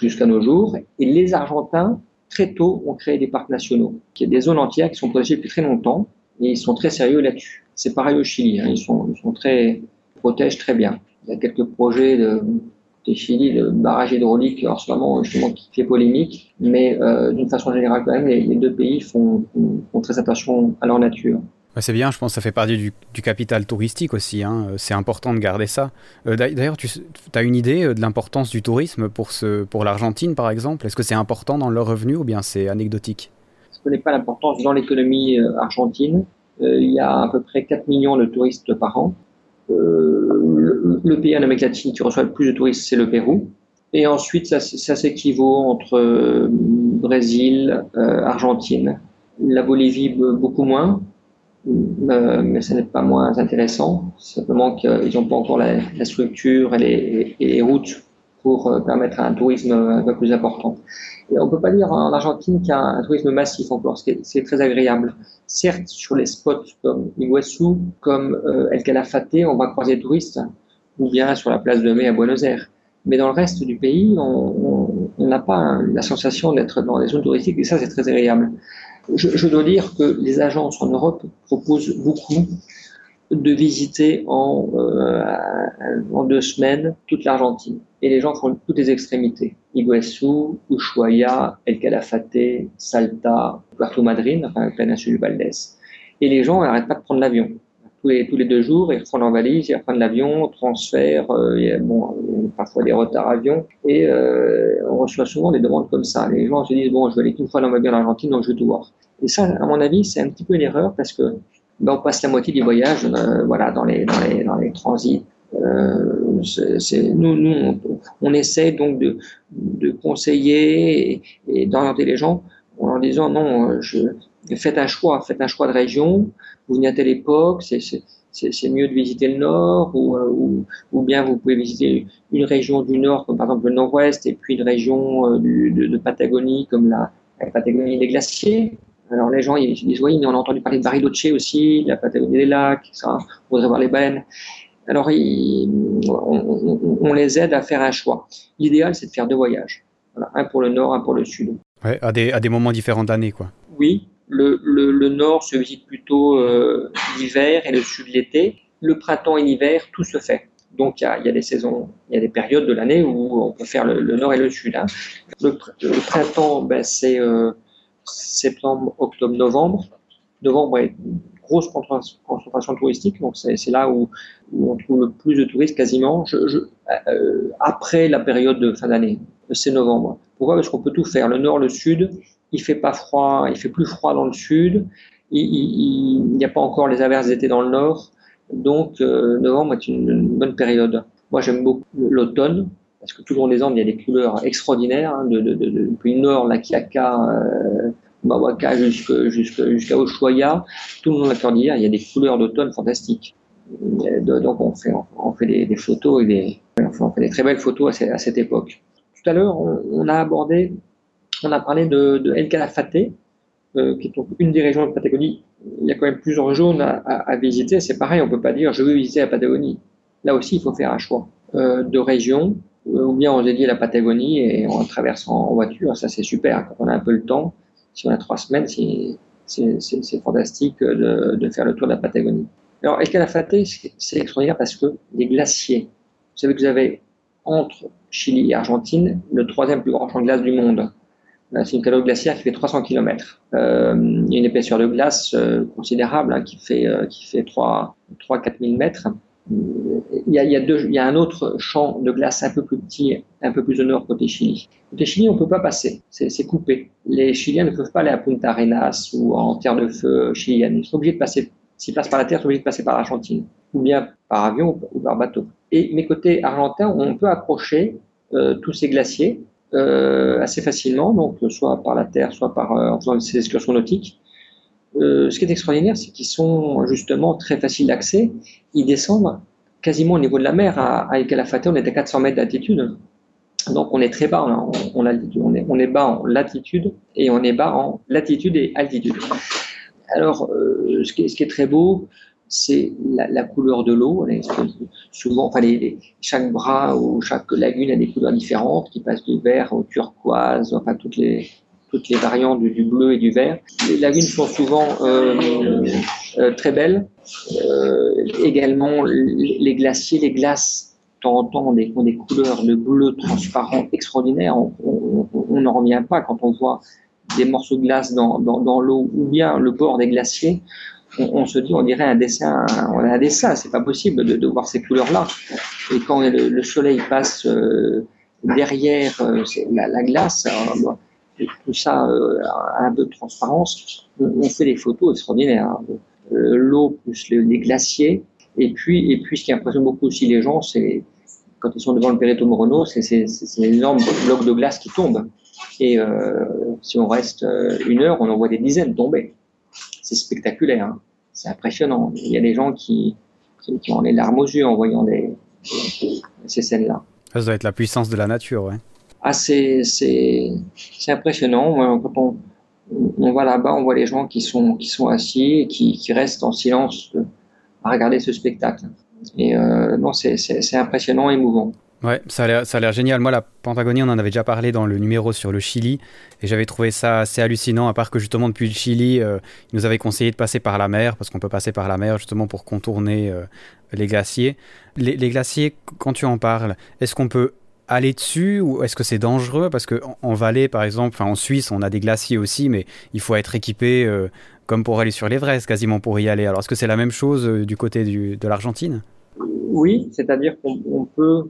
jusqu'à nos jours. Et les Argentins, très tôt, ont créé des parcs nationaux. Il y a des zones entières qui sont protégées depuis très longtemps, et ils sont très sérieux là-dessus. C'est pareil au Chili, hein. ils, sont, très, protègent très bien. Il y a quelques projets de, des Chili, le barrage hydraulique ce moment justement qui fait polémique, mais euh, d'une façon générale quand même, les, deux pays font, très attention à leur nature. C'est bien, je pense que ça fait partie du, capital touristique aussi, hein. c'est important de garder ça. Euh, D'ailleurs, tu as une idée euh, de l'importance du tourisme pour, l'Argentine par exemple? Est-ce que c'est important dans leur revenu ou bien c'est anecdotique? Je ne connais pas l'importance dans l'économie euh, argentine. Euh, il y a à peu près 4 millions de touristes par an. Euh, le, pays en Amérique latine qui reçoit le plus de touristes, c'est le Pérou. Et ensuite, ça, ça s'équivaut entre euh, Brésil, euh, Argentine. La Bolivie, beaucoup moins, mais ça n'est pas moins intéressant. Simplement qu'ils n'ont pas encore la, structure et les, routes pour permettre un tourisme un peu plus important. Et on peut pas dire en Argentine qu'il y a un tourisme massif encore, c'est très agréable. Certes, sur les spots comme Iguazu, comme euh, El Calafate, on va croiser des touristes, ou bien sur la place de Mai à Buenos Aires. Mais dans le reste du pays, on n'a pas la sensation d'être dans des zones touristiques, et ça, c'est très agréable. Je, dois dire que les agences en Europe proposent beaucoup de visiter en, euh, en deux semaines toute l'Argentine. Et les gens font toutes les extrémités. Iguazu, Ushuaia, El Calafate, Salta, Puerto Madryn, enfin la péninsule du Valdez. Et les gens n'arrêtent pas de prendre l'avion. Tous les, tous les deux jours, ils refont leur valise, ils reprennent l'avion, transfert, euh, il bon, parfois des retards avion. Et euh, on reçoit souvent des demandes comme ça. Les gens se disent, bon, je vais aller une fois dans ma vie en Argentine, donc je vais tout voir. Et ça, à mon avis, c'est un petit peu une erreur parce que ben, on passe la moitié du voyage euh, voilà, dans, les, dans, les, dans les transits. Euh, c'est, nous, nous on, on, essaie donc de, de conseiller et, et d'orienter les gens en leur disant non, je, faites un choix, faites un choix de région, vous venez à telle époque, c'est, c'est mieux de visiter le nord ou, euh, ou, ou, bien vous pouvez visiter une région du nord comme par exemple le nord-ouest et puis une région euh, du, de, de, Patagonie comme la, la Patagonie des glaciers alors les gens ils disent oui mais on a entendu parler de Bariloche aussi, de la Patagonie des lacs, ça, on voudrait voir les baleines. Alors ils, on, on, les aide à faire un choix. L'idéal c'est de faire deux voyages, voilà, un pour le nord, un pour le sud. Ouais, à des, à des moments différents d'année quoi. Oui, le, nord se visite plutôt euh, l'hiver et le sud l'été. Le printemps et l'hiver, tout se fait. Donc il y, a, des saisons, il y a des périodes de l'année où on peut faire le, nord et le sud. Hein. Le, printemps, ben, c'est euh, septembre, octobre, novembre. Novembre une grosse concentration touristique, donc c'est là où, on trouve le plus de touristes quasiment. Euh, après la période de fin d'année, c'est novembre. Pourquoi? Parce qu'on peut tout faire. Le nord, le sud, il fait pas froid, il fait plus froid dans le sud. Il n'y a pas encore les averses d'été dans le nord. Donc, euh, novembre est une, bonne période. Moi, j'aime beaucoup l'automne, parce que tout le long des Andes, il y a des couleurs extraordinaires, hein, de, de, de, depuis le nord, la Kiaka, euh, Mawaka jusqu'à jusqu jusqu tout le long de la cordillère, il y a des couleurs d'automne fantastiques. Donc on fait, on fait des, photos et des, on fait des très belles photos à, cette époque. Tout à l'heure, on, a abordé, on a parlé de, El Calafate, euh, qui est donc une des régions de Patagonie. Il y a quand même plusieurs zones à, visiter. C'est pareil, on peut pas dire je veux visiter la Patagonie. Là aussi, il faut faire un choix euh, de région euh, ou bien on dédie la Patagonie et on traverse en voiture, ça c'est super quand on a un peu le temps. Si on a trois semaines, c'est fantastique de, de, faire le tour de la Patagonie. Alors, El Calafate, c'est extraordinaire parce que les glaciers, vous savez que vous avez entre Chili et Argentine le troisième plus grand champ de glace du monde. C'est une calotte glaciaire qui fait 300 km. Euh, il y a une épaisseur de glace euh, considérable hein, qui fait, euh, qui fait 3-4 000 mètres. Il y, a, il, y a deux, il y a un autre champ de glace un peu plus petit, un peu plus au nord côté Chili. Côté Chili, on ne peut pas passer, c'est coupé. Les Chiliens ne peuvent pas aller à Punta Arenas ou en terre de feu chilienne. Ils sont obligés de passer, s'ils passent par la terre, ils sont obligés de passer par l'Argentine, ou bien par avion ou par bateau. Et mes côtés argentins, on peut approcher euh, tous ces glaciers euh, assez facilement, donc soit par la terre, soit par euh, en faisant ces excursions nautiques. Euh, ce qui est extraordinaire, c'est qu'ils sont justement très faciles d'accès. Ils descendent quasiment au niveau de la mer. À, à Calafate, on est à 400 mètres d'altitude. Donc on est très bas. On est, bas en latitude et on est bas en latitude et altitude. Alors, euh, ce, qui est, très beau, c'est la, couleur de l'eau. Souvent, enfin, les, chaque bras ou chaque lagune a des couleurs différentes qui passent du vert au turquoise, enfin toutes les toutes les variantes du, bleu et du vert. Les lagunes sont souvent euh, euh, très belles. Euh, également, les glaciers, les glaces, de temps en temps, ont des, couleurs de bleu transparent extraordinaires. On n'en revient pas quand on voit des morceaux de glace dans, dans l'eau ou bien le bord des glaciers on, on, se dit, on dirait un dessin, on a un dessin, c'est pas possible de, de, voir ces couleurs-là. Et quand le, le soleil passe euh, derrière euh, la, la, glace, euh, et tout ça a un peu de transparence, on, fait des photos extraordinaires. Hein. L'eau plus les, les glaciers. Et puis, et puis, ce qui impressionne beaucoup aussi les gens, c'est quand ils sont devant le Perito Moreno, c'est ces énormes blocs de glace qui tombent. Et euh, si on reste une heure, on en voit des dizaines tomber c'est spectaculaire. Hein. C'est impressionnant. Il y a des gens qui, qui, qui, ont les larmes aux yeux en voyant des, des ces scènes-là. Ça doit être la puissance de la nature, ouais. Ah, c'est, impressionnant. Quand on, on va là-bas, on voit les gens qui sont, qui sont assis et qui, qui restent en silence à regarder ce spectacle. Et euh, non, c'est impressionnant et émouvant. Ouais, ça a l'air génial. Moi, la Pentagonie, on en avait déjà parlé dans le numéro sur le Chili, et j'avais trouvé ça assez hallucinant, à part que justement, depuis le Chili, euh, ils nous avaient conseillé de passer par la mer, parce qu'on peut passer par la mer justement pour contourner euh, les glaciers. Les, glaciers, quand tu en parles, est-ce qu'on peut aller dessus, ou est-ce que c'est dangereux? Parce qu'en en Valais, par exemple, en Suisse, on a des glaciers aussi, mais il faut être équipé euh, comme pour aller sur l'Everest, quasiment pour y aller. Alors, est-ce que c'est la même chose du côté de l'Argentine? Oui, c'est-à-dire qu'on peut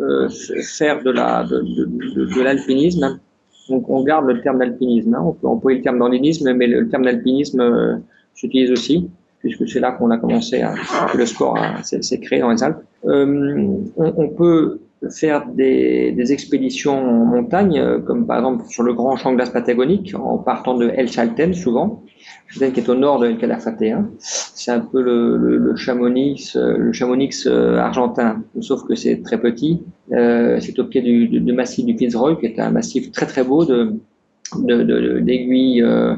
euh, faire de la de, de, de, l'alpinisme. Donc on garde le terme d'alpinisme. Hein. On peut employer le terme d'andinisme, mais le, terme d'alpinisme euh, s'utilise aussi, puisque c'est là qu'on a commencé à, que le sport s'est créé dans les Alpes. Euh, on, peut faire des, des, expéditions en montagne, euh, comme par exemple sur le grand champ de glace patagonique, en partant de El Chalten souvent, Chalten qui est au nord de El Calafate. Hein. C'est un peu le, le, le, Chamonix, le Chamonix euh, argentin, sauf que c'est très petit. Euh, c'est au pied du, du, du, massif du Fitzroy, qui est un massif très très beau de d'aiguilles euh,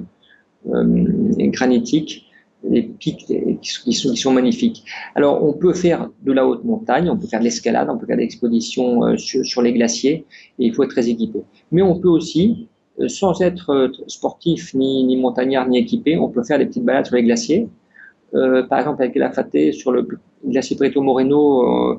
granitiques les pics qui sont, magnifiques. Alors, on peut faire de la haute montagne, on peut faire de l'escalade, on peut faire des expéditions euh, sur, les glaciers, et il faut être très équipé. Mais on peut aussi, euh, sans être euh, sportif, ni, montagnard, ni équipé, on peut faire des petites balades sur les glaciers. Par exemple, avec la Faté, sur le glacier Preto Moreno,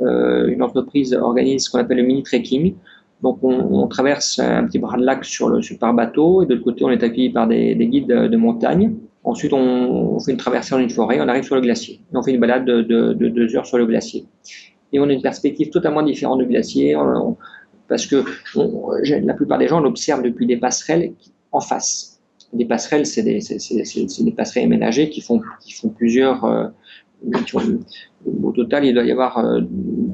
une entreprise organise ce qu'on appelle le mini trekking. Donc, on, traverse un petit bras de lac sur le, sur, par bateau, et de l'autre côté, on est accueilli par des, des guides de, de montagne. Ensuite, on, fait une traversée dans une forêt, on arrive sur le glacier. On fait une balade de, de, de, deux heures sur le glacier. Et on a une perspective totalement différente du glacier, parce que la plupart des gens l'observent depuis des passerelles en face. Des passerelles, c'est des, passerelles aménagées qui font, plusieurs. Euh, ont, au total, il doit y avoir 2-3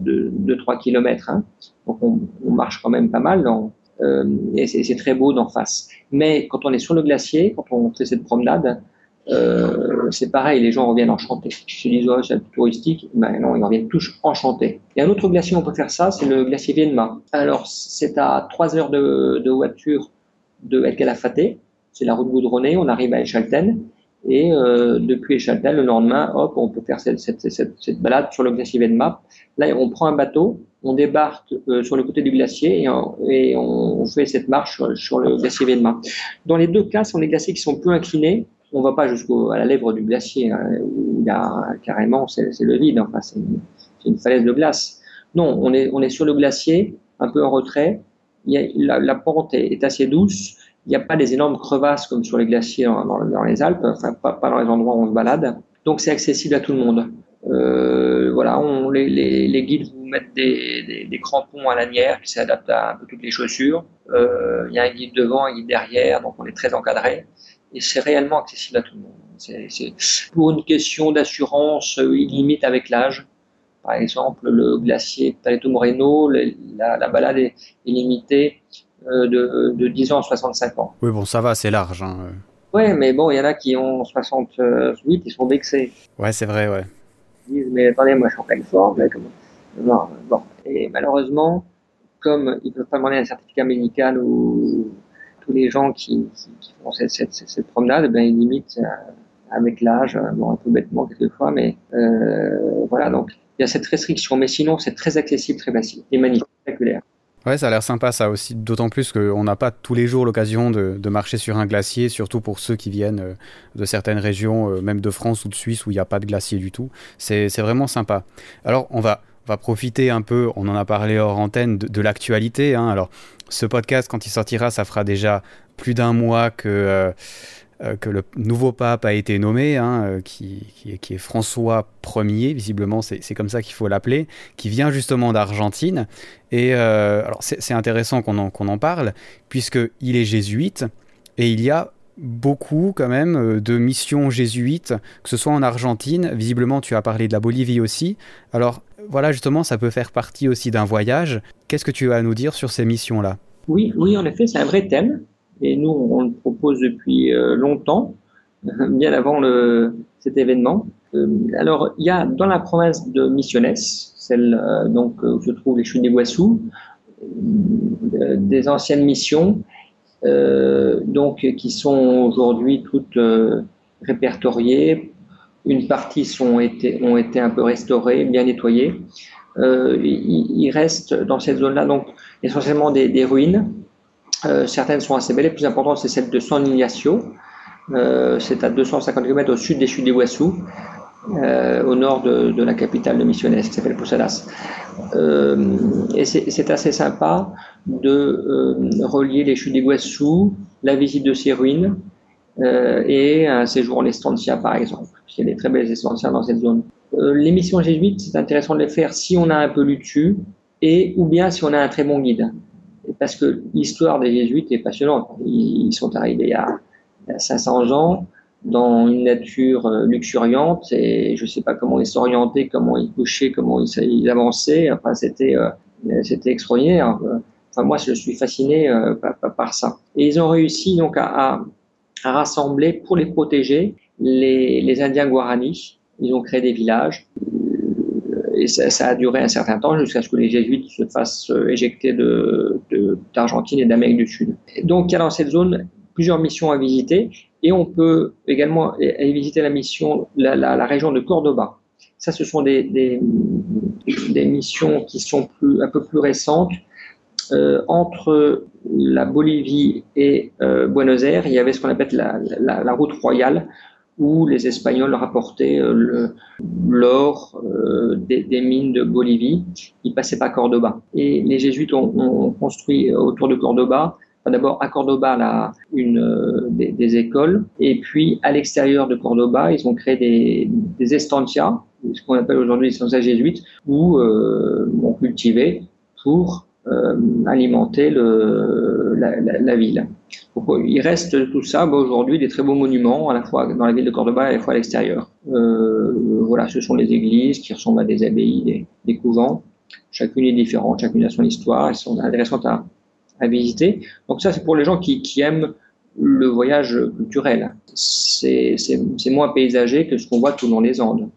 euh, kilomètres. Hein. Donc, on, marche quand même pas mal euh, et c'est très beau d'en face. Mais quand on est sur le glacier, quand on fait cette promenade, euh, c'est pareil, les gens reviennent enchantés. Je se disent, oh, c'est touristique. Ben non, ils reviennent tous enchantés. Et un autre glacier, on peut faire ça, c'est le glacier Vienma. Alors, c'est à 3 heures de, de voiture de El Calafate. C'est la route goudronnée. On arrive à Echalten. Et euh, depuis Echalten, le lendemain, hop, on peut faire cette, cette, cette, cette balade sur le glacier Vienma. Là, on prend un bateau, on débarque euh, sur le côté du glacier et, on, on, fait cette marche sur, sur, le glacier Vienma. Dans les deux cas, ce sont des glaciers qui sont peu inclinés on va pas jusqu'à la lèvre du glacier, hein, où il y a carrément, c'est le vide, enfin, c'est une, falaise de glace. Non, on est, on est sur le glacier, un peu en retrait, la, pente est, assez douce. Il n'y a pas des énormes crevasses comme sur les glaciers dans, les Alpes, enfin pas, dans les endroits où on se balade. Donc c'est accessible à tout le monde. Euh, voilà, les, guides vous mettent des, crampons à lanière qui s'adaptent à toutes les chaussures. Euh, il y a un guide devant, un guide derrière, donc on est très encadré. Et c'est réellement accessible à tout le monde. C'est pour une question d'assurance, euh, il limite avec l'âge. Par exemple, le glacier Paleto Moreno, la, la, balade est, limitée euh, de, de, 10 ans à 65 ans. Oui, bon, ça va, c'est large. Hein. Ouais, mais bon, il y en a qui ont 68, ils sont vexés. Ouais, c'est vrai, ouais. Ils disent, mais attendez, moi je suis en pleine forme. Non, bon. Et malheureusement, comme ils ne peuvent pas demander un certificat médical ou tous les gens qui, font cette, promenade, ben, ils limitent euh, avec l'âge, bon, un peu bêtement quelquefois, mais euh, voilà, donc il y a cette restriction, mais sinon c'est très accessible, très facile et spectaculaire. Ouais, ça a l'air sympa ça aussi, d'autant plus qu'on n'a pas tous les jours l'occasion de, marcher sur un glacier, surtout pour ceux qui viennent euh, de certaines régions, euh, même de France ou de Suisse où il n'y a pas de glacier du tout. C'est vraiment sympa. Alors on va, profiter un peu, on en a parlé hors antenne, de, de l'actualité. Hein. Alors ce podcast, quand il sortira, ça fera déjà plus d'un mois que... Euh, euh, le nouveau pape a été nommé, hein, euh, qui, est François Ier, visiblement c'est comme ça qu'il faut l'appeler, qui vient justement d'Argentine. Et alors c'est intéressant qu'on en, en, parle, puisqu'il est jésuite, et il y a beaucoup quand même de missions jésuites, que ce soit en Argentine, visiblement tu as parlé de la Bolivie aussi. Alors voilà, justement, ça peut faire partie aussi d'un voyage. Qu'est-ce que tu as à nous dire sur ces missions-là? Oui, oui, en effet, c'est un vrai thème. Et nous, on le propose depuis euh, longtemps, bien avant cet événement. Euh, alors, il y a dans la province de Misiones, celle euh, donc où se trouvent les chutes d'Iguassou, des anciennes missions, donc qui sont aujourd'hui toutes répertoriées. Une partie sont été, ont été un peu restaurées, bien nettoyées. il, il, reste dans cette zone-là donc essentiellement des, ruines euh, certaines sont assez belles. Les plus importantes, c'est celle de San Ignacio. Euh, c'est à 250 km au sud des chutes d'Iguassou, euh, au nord de, la capitale de Misiones, qui s'appelle Posadas. et c'est assez sympa de relier les chutes d'Iguassou, la visite de ces ruines, et un séjour en estancia, par exemple. Il y a des très belles estancias dans cette zone. les missions jésuites, c'est intéressant de les faire si on a un peu lu dessus, et ou bien si on a un très bon guide parce que l'histoire des jésuites est passionnante. Ils sont arrivés y a, 500 ans dans une nature euh, luxuriante et je ne sais pas comment ils s'orientaient, comment ils couchaient, comment ils, avançaient. Enfin, c'était euh, c'était extraordinaire. Enfin, moi, je suis fasciné euh, par, ça. Et ils ont réussi donc à, à, rassembler pour les protéger les, Indiens Guarani. Ils ont créé des villages et ça, a duré un certain temps jusqu'à ce que les jésuites se fassent euh, éjecter d'Argentine de, et d'Amérique du Sud. Donc il y a dans cette zone plusieurs missions à visiter et on peut également visiter la mission, la, région de Cordoba. Ça, ce sont des, des, des missions qui sont plus, un peu plus récentes. Euh, entre la Bolivie et euh, Buenos Aires, il y avait ce qu'on appelle la, la, la, route royale, où les Espagnols rapportaient euh, l'or euh, des, des, mines de Bolivie. Ils passaient par Cordoba. Et les jésuites ont, ont construit autour de Cordoba, d'abord à Cordoba là, une, euh, des, des, écoles, et puis à l'extérieur de Cordoba, ils ont créé des, des estancias, ce qu'on appelle aujourd'hui les estancias jésuites, où euh, on cultivait pour euh, alimenter la, ville il reste tout ça aujourd'hui des très beaux monuments à la fois dans la ville de Cordoba et à la fois à l'extérieur. Euh, voilà, ce sont les églises qui ressemblent à des abbayes, des, couvents. Chacune est différente, chacune a son histoire, elles sont intéressantes à, visiter. Donc ça, c'est pour les gens qui, aiment le voyage culturel. C'est moins paysager que ce qu'on voit tout dans les Andes.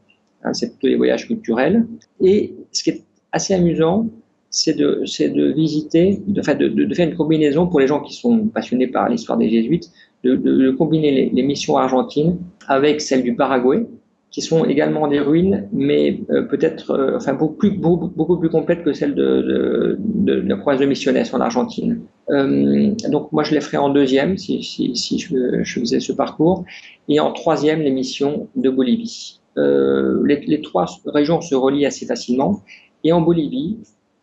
Hein, c'est plutôt les voyages culturels. Et ce qui est assez amusant, c'est de, de visiter, de, de, de, faire une combinaison pour les gens qui sont passionnés par l'histoire des jésuites, de, combiner les, missions argentines avec celles du Paraguay, qui sont également des ruines, mais euh, peut-être euh, enfin beaucoup plus, beaucoup, beaucoup, plus complètes que celles de, la province de Misiones en Argentine. Euh, donc moi je les ferai en deuxième si, si, si je, faisais ce parcours, et en troisième les missions de Bolivie. Les trois régions se relient assez facilement, et en Bolivie,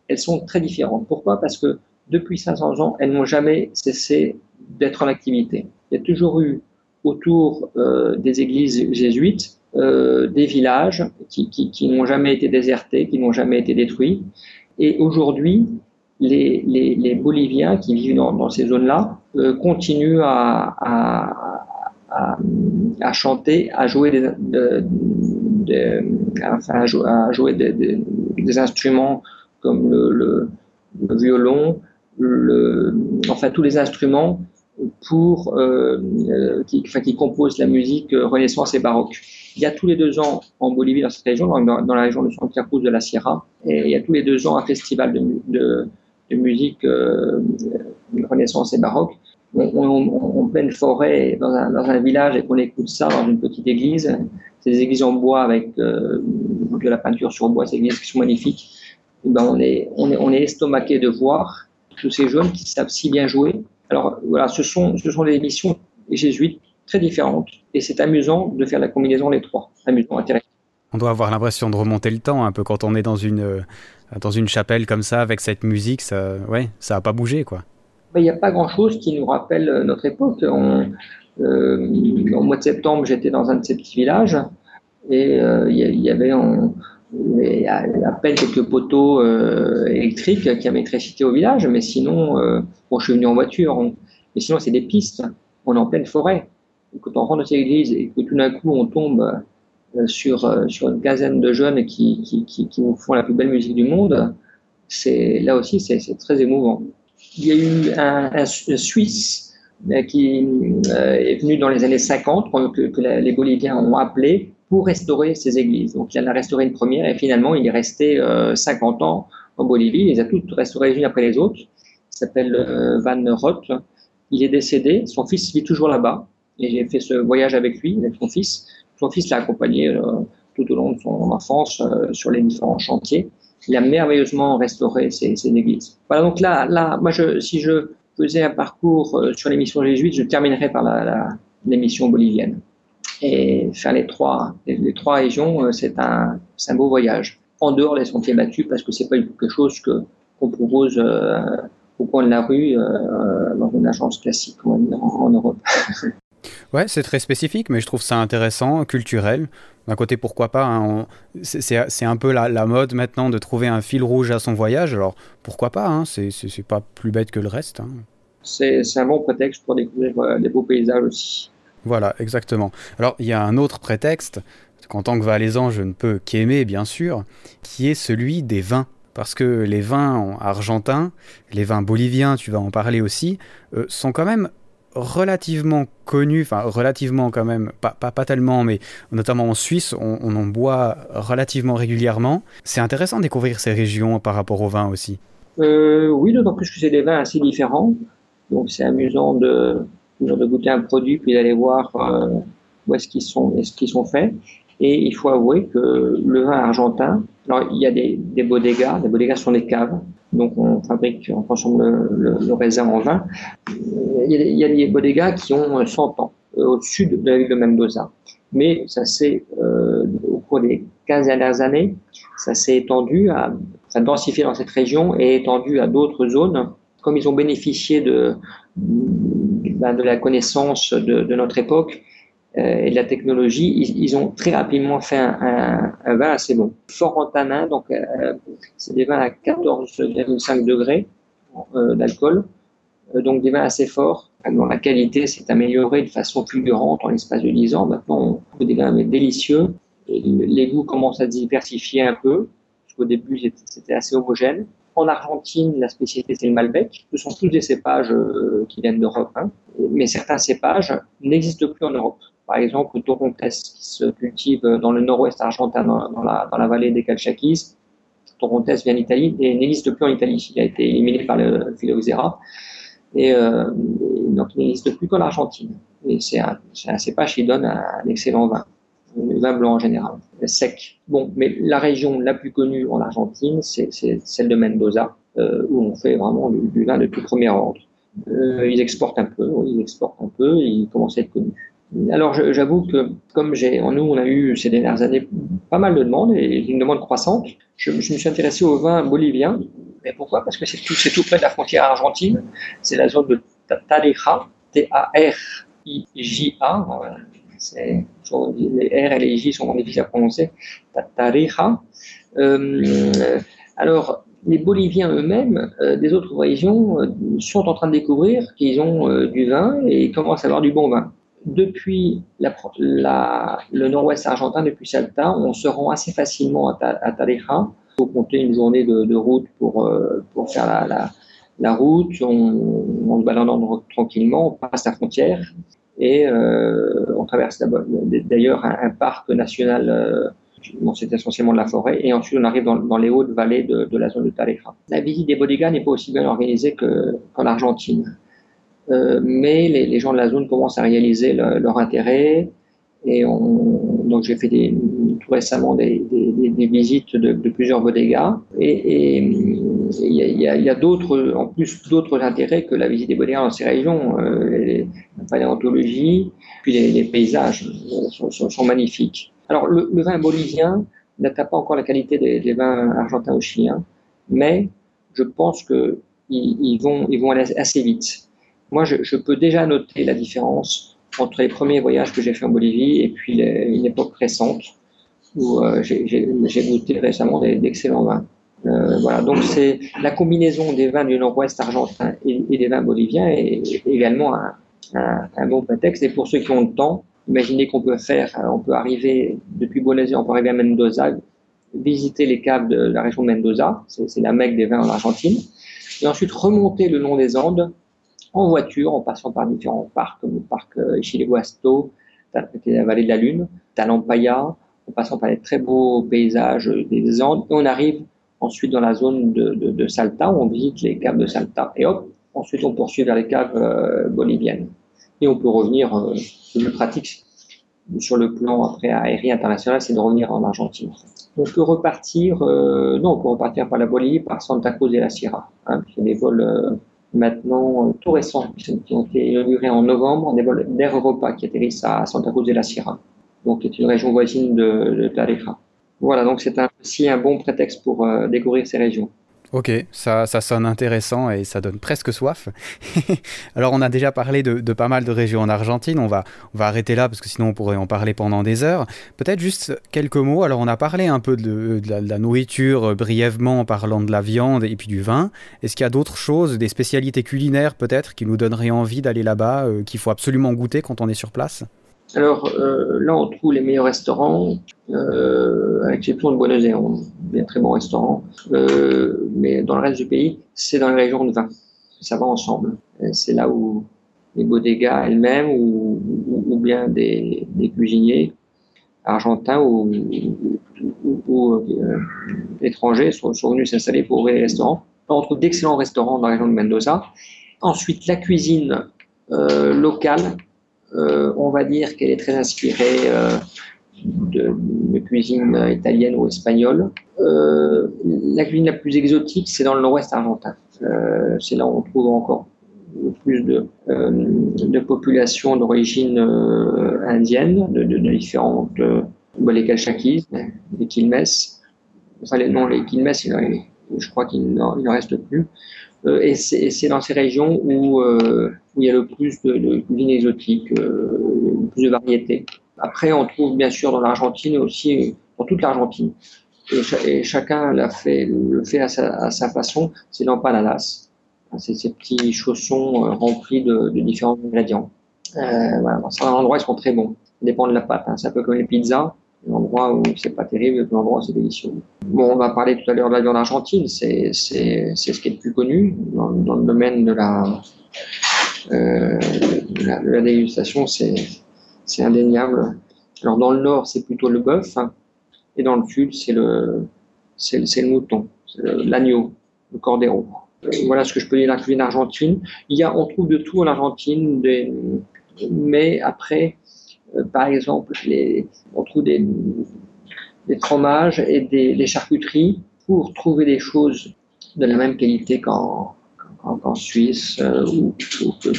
elles sont très différentes. Pourquoi? Parce que depuis 500 ans, elles n'ont jamais cessé d'être en activité. Il y a toujours eu autour euh, des églises jésuites euh, des villages qui, n'ont jamais été désertés, qui n'ont jamais été détruits. Et aujourd'hui, les, Boliviens qui vivent dans, ces zones-là euh, continuent à, chanter, à jouer des, instruments comme le, violon, enfin tous les instruments pour euh, euh, qui, composent la musique euh, Renaissance et baroque. Il y a tous les deux ans en Bolivie, dans cette région, dans, la région de Santa Cruz de la Sierra, et il y a tous les deux ans un festival de, musique Renaissance et baroque. On, on, en pleine forêt, dans un, village, et qu'on écoute ça dans une petite église. C'est des églises en bois avec de la peinture sur bois, ces églises qui sont magnifiques. Et ben on est, on est, on est estomaqué de voir tous ces jeunes qui savent si bien jouer. Alors voilà, ce sont, ce sont des missions jésuites très différentes et c'est amusant de faire la combinaison des trois. Amusant, intéressant. On doit avoir l'impression de remonter le temps un peu quand on est dans une, euh, dans une chapelle comme ça avec cette musique. Ça, ouais, ça n'a pas bougé quoi. Il n'y a pas grand-chose qui nous rappelle notre époque. On, euh, au mois de septembre, j'étais dans un de ces petits villages et euh, il y, y, avait on, y a à peine quelques poteaux euh, électriques qui avaient électricité au village, mais sinon, euh, bon, je suis venu en voiture, on, mais sinon c'est des pistes, on est en pleine forêt. Et quand on rentre dans cette église et que tout d'un coup on tombe euh, sur, euh, sur une quinzaine de jeunes qui, qui, qui, qui, font la plus belle musique du monde, c'est là aussi c'est très émouvant. Il y a eu un, un, Suisse euh, qui euh, est venu dans les années 50, que, que les Boliviens ont appelé pour restaurer ces églises. Donc il en a restauré une première et finalement il est resté euh, 50 ans en Bolivie. Il les a toutes restaurées les unes après les autres. Il s'appelle euh, Van Roth. Il est décédé. Son fils vit toujours là-bas. Et j'ai fait ce voyage avec lui, avec son fils. Son fils l'a accompagné euh, tout au long de son enfance euh, sur les différents chantiers. Il a merveilleusement restauré ces, églises. Voilà, donc là, là moi, je, si je faisais un parcours euh, sur les missions jésuites, je terminerais par la, la, les missions boliviennes. Et faire les trois, les, les trois régions, euh, c'est un, un beau voyage. En dehors des sentiers battus, parce que c'est pas quelque chose que qu'on propose euh, au coin de la rue euh, dans une agence classique en, en Europe. Ouais, c'est très spécifique, mais je trouve ça intéressant, culturel. D'un côté, pourquoi pas hein, C'est un peu la, la, mode maintenant de trouver un fil rouge à son voyage. Alors, pourquoi pas hein, C'est pas plus bête que le reste. Hein. C'est un bon prétexte pour découvrir euh, des beaux paysages aussi. Voilà, exactement. Alors, il y a un autre prétexte qu'en tant que valaisan, je ne peux qu'aimer, bien sûr, qui est celui des vins. Parce que les vins argentins, les vins boliviens, tu vas en parler aussi, euh, sont quand même relativement connu, enfin relativement quand même, pas, pas, tellement, mais notamment en Suisse, on, en boit relativement régulièrement. C'est intéressant de découvrir ces régions par rapport au vin aussi. Euh, oui, d'autant plus que c'est des vins assez différents. Donc c'est amusant de, de goûter un produit puis d'aller voir euh, où est-ce qu'ils sont, est qu'ils sont faits. Et il faut avouer que le vin argentin, alors il y a des, des bodegas, les bodegas sont des caves, donc on fabrique, on transforme le, le, raisin en vin. Il y, a, des bodegas qui ont 100 ans euh, au-dessus de la ville de Mendoza. Mais ça s'est, euh, au cours des 15 dernières années, ça s'est étendu, à, ça a densifié dans cette région et étendu à d'autres zones. Comme ils ont bénéficié de, ben, de la connaissance de, notre époque, euh, et de la technologie, ils, ont très rapidement fait un, vin assez bon. Fort en tanin, donc euh, c'est des vins à 14,5 degrés euh, d'alcool, donc des vins assez forts, dont la qualité s'est améliorée de façon fulgurante en l'espace de 10 ans. Maintenant, on trouve des vins délicieux, et les goûts commencent à diversifier un peu. Au début, c'était assez homogène. En Argentine, la spécialité, c'est le Malbec. Ce sont tous des cépages qui viennent d'Europe, hein. Mais certains cépages n'existent plus en Europe par exemple le Torontes qui se cultive dans le nord-ouest argentin, dans, la, vallée des Calchaquis. Torontes vient d'Italie et n'existe plus en Italie. Il a été éliminé par le phylloxéra. Et euh, donc il n'existe plus qu'en Argentine. Et c'est un, cépage qui donne un, excellent vin, vin blanc en général, sec. Bon, mais la région la plus connue en Argentine, c'est celle de Mendoza, euh, où on fait vraiment du, vin de tout premier ordre. Euh, ils exportent un peu, oui, ils exportent un peu, ils commencent à être connus. Alors j'avoue que comme j'ai, nous on a eu ces dernières années pas mal de demandes et une demande croissante, je, me suis intéressé au vin bolivien Et pourquoi? Parce que c'est tout, près de la frontière argentine. C'est la zone de Tarija, T-A-R-I-J-A. Les R et les J sont difficiles à prononcer. Tarija. Euh, alors, les Boliviens eux-mêmes, euh, des autres régions, euh, sont en train de découvrir qu'ils ont du vin et commencent à avoir du bon vin depuis le nord-ouest argentin, depuis Salta, on se rend assez facilement à, à Il faut compter une journée de, route pour, euh, faire la, route. On, se baladant tranquillement, on passe la frontière et euh, on traverse d'ailleurs un, parc national. C'est essentiellement de la forêt, et ensuite on arrive dans, les hautes vallées de, la zone de Tarija. La visite des bodegas n'est pas aussi bien organisée qu'en Argentine. Euh, mais les, gens de la zone commencent à réaliser leur intérêt. Et on, donc j'ai fait tout récemment des, visites de, plusieurs bodegas. Et il y a, d'autres, en plus d'autres intérêts que la visite des bodegas dans ces régions. Euh, la paléontologie, puis les, paysages sont, magnifiques. Alors le, vin bolivien n'atteint pas encore la qualité des, vins argentins ou chiliens, mais je pense qu'ils ils vont, ils vont aller assez vite. Moi, je, peux déjà noter la différence entre les premiers voyages que j'ai fait en Bolivie et puis une époque récente où euh, j'ai goûté récemment d'excellents vins. Euh, voilà, donc c'est la combinaison des vins du nord-ouest argentin et, des vins boliviens est, également un, un, bon prétexte. Et pour ceux qui ont le temps, imaginez qu'on peut faire, euh, on peut arriver depuis Buenos Aires, on peut arriver à Mendoza, visiter les caves de la région de Mendoza, c'est la mecque des vins en Argentine, et ensuite remonter le long des Andes en voiture, en passant par différents parcs, comme le parc euh, Chile-Guasto, la vallée de la Lune, Talampaya, en passant par les très beaux paysages des Andes, et on arrive ensuite dans la zone de, Salta, où on visite les caves de Salta. Et hop, ensuite on poursuit vers les caves euh, boliviennes. Et on peut revenir, euh, le pratique sur le plan après aérien international, c'est de revenir en Argentine. On peut repartir, non, on peut repartir par la Bolivie, par Santa Cruz de la Sierra. Hein, c'est des vols maintenant euh, tout récents, qui ont été inaugurés en novembre, des vols d'Air Europa qui atterrissent à Santa Cruz de la Sierra, donc qui est une région voisine de, de Tarija. Voilà, donc c'est aussi un bon prétexte pour euh, découvrir ces régions. Ok, ça, ça sonne intéressant et ça donne presque soif. Alors on a déjà parlé de, pas mal de régions en Argentine, on va, on va arrêter là parce que sinon on pourrait en parler pendant des heures. Peut-être juste quelques mots, alors on a parlé un peu de, la, nourriture euh, brièvement en parlant de la viande et puis du vin. Est-ce qu'il y a d'autres choses, des spécialités culinaires peut-être qui nous donneraient envie d'aller là-bas, euh, qu'il faut absolument goûter quand on est sur place? Alors euh, là, on trouve les meilleurs restaurants, euh, à l'exception de Buenos Aires, des très bons restaurants. Euh, mais dans le reste du pays, c'est dans les régions de vin. Ça va ensemble. C'est là où les bodegas elles-mêmes ou, bien des, cuisiniers argentins ou, euh, étrangers sont, sont venus s'installer pour ouvrir les restaurants. On trouve d'excellents restaurants dans la région de Mendoza. Ensuite, la cuisine locale on va dire qu'elle est très inspirée euh, de, cuisine italienne ou espagnole. Euh, la cuisine la plus exotique, c'est dans le nord-ouest argentin. c'est là où on trouve encore plus de, de populations d'origine indienne, de, différentes, bah, les Calchaquis, les Quilmes, enfin les, non, les Quilmes, je crois qu'il n'en reste plus. Et c'est dans ces régions où où il y a le plus de, de cuisine exotique, euh, le plus de variétés. Après, on trouve bien sûr dans l'Argentine aussi, dans toute l'Argentine, et, chacun le fait à sa, façon, c'est l'empanadas. C'est ces petits chaussons euh, remplis de, différents ingrédients. Euh, voilà, certains endroits, ils sont très bons. Ça dépend de la pâte. Hein. C'est un peu comme les pizzas. L'endroit où c'est pas terrible, l'endroit où c'est délicieux. Bon, on va parler tout à l'heure de la viande argentine. C'est, ce qui est le plus connu dans, le domaine de la, euh, la, dégustation, c'est indéniable. Alors dans le nord, c'est plutôt le bœuf, hein, et dans le sud, c'est le, c'est le mouton, l'agneau, le, cordero. Voilà ce que je peux dire de la cuisine argentine. Il y a, on trouve de tout en Argentine, mais après, euh, par exemple, on trouve des, fromages et des, charcuteries pour trouver des choses de la même qualité qu'en en, Suisse euh, ou,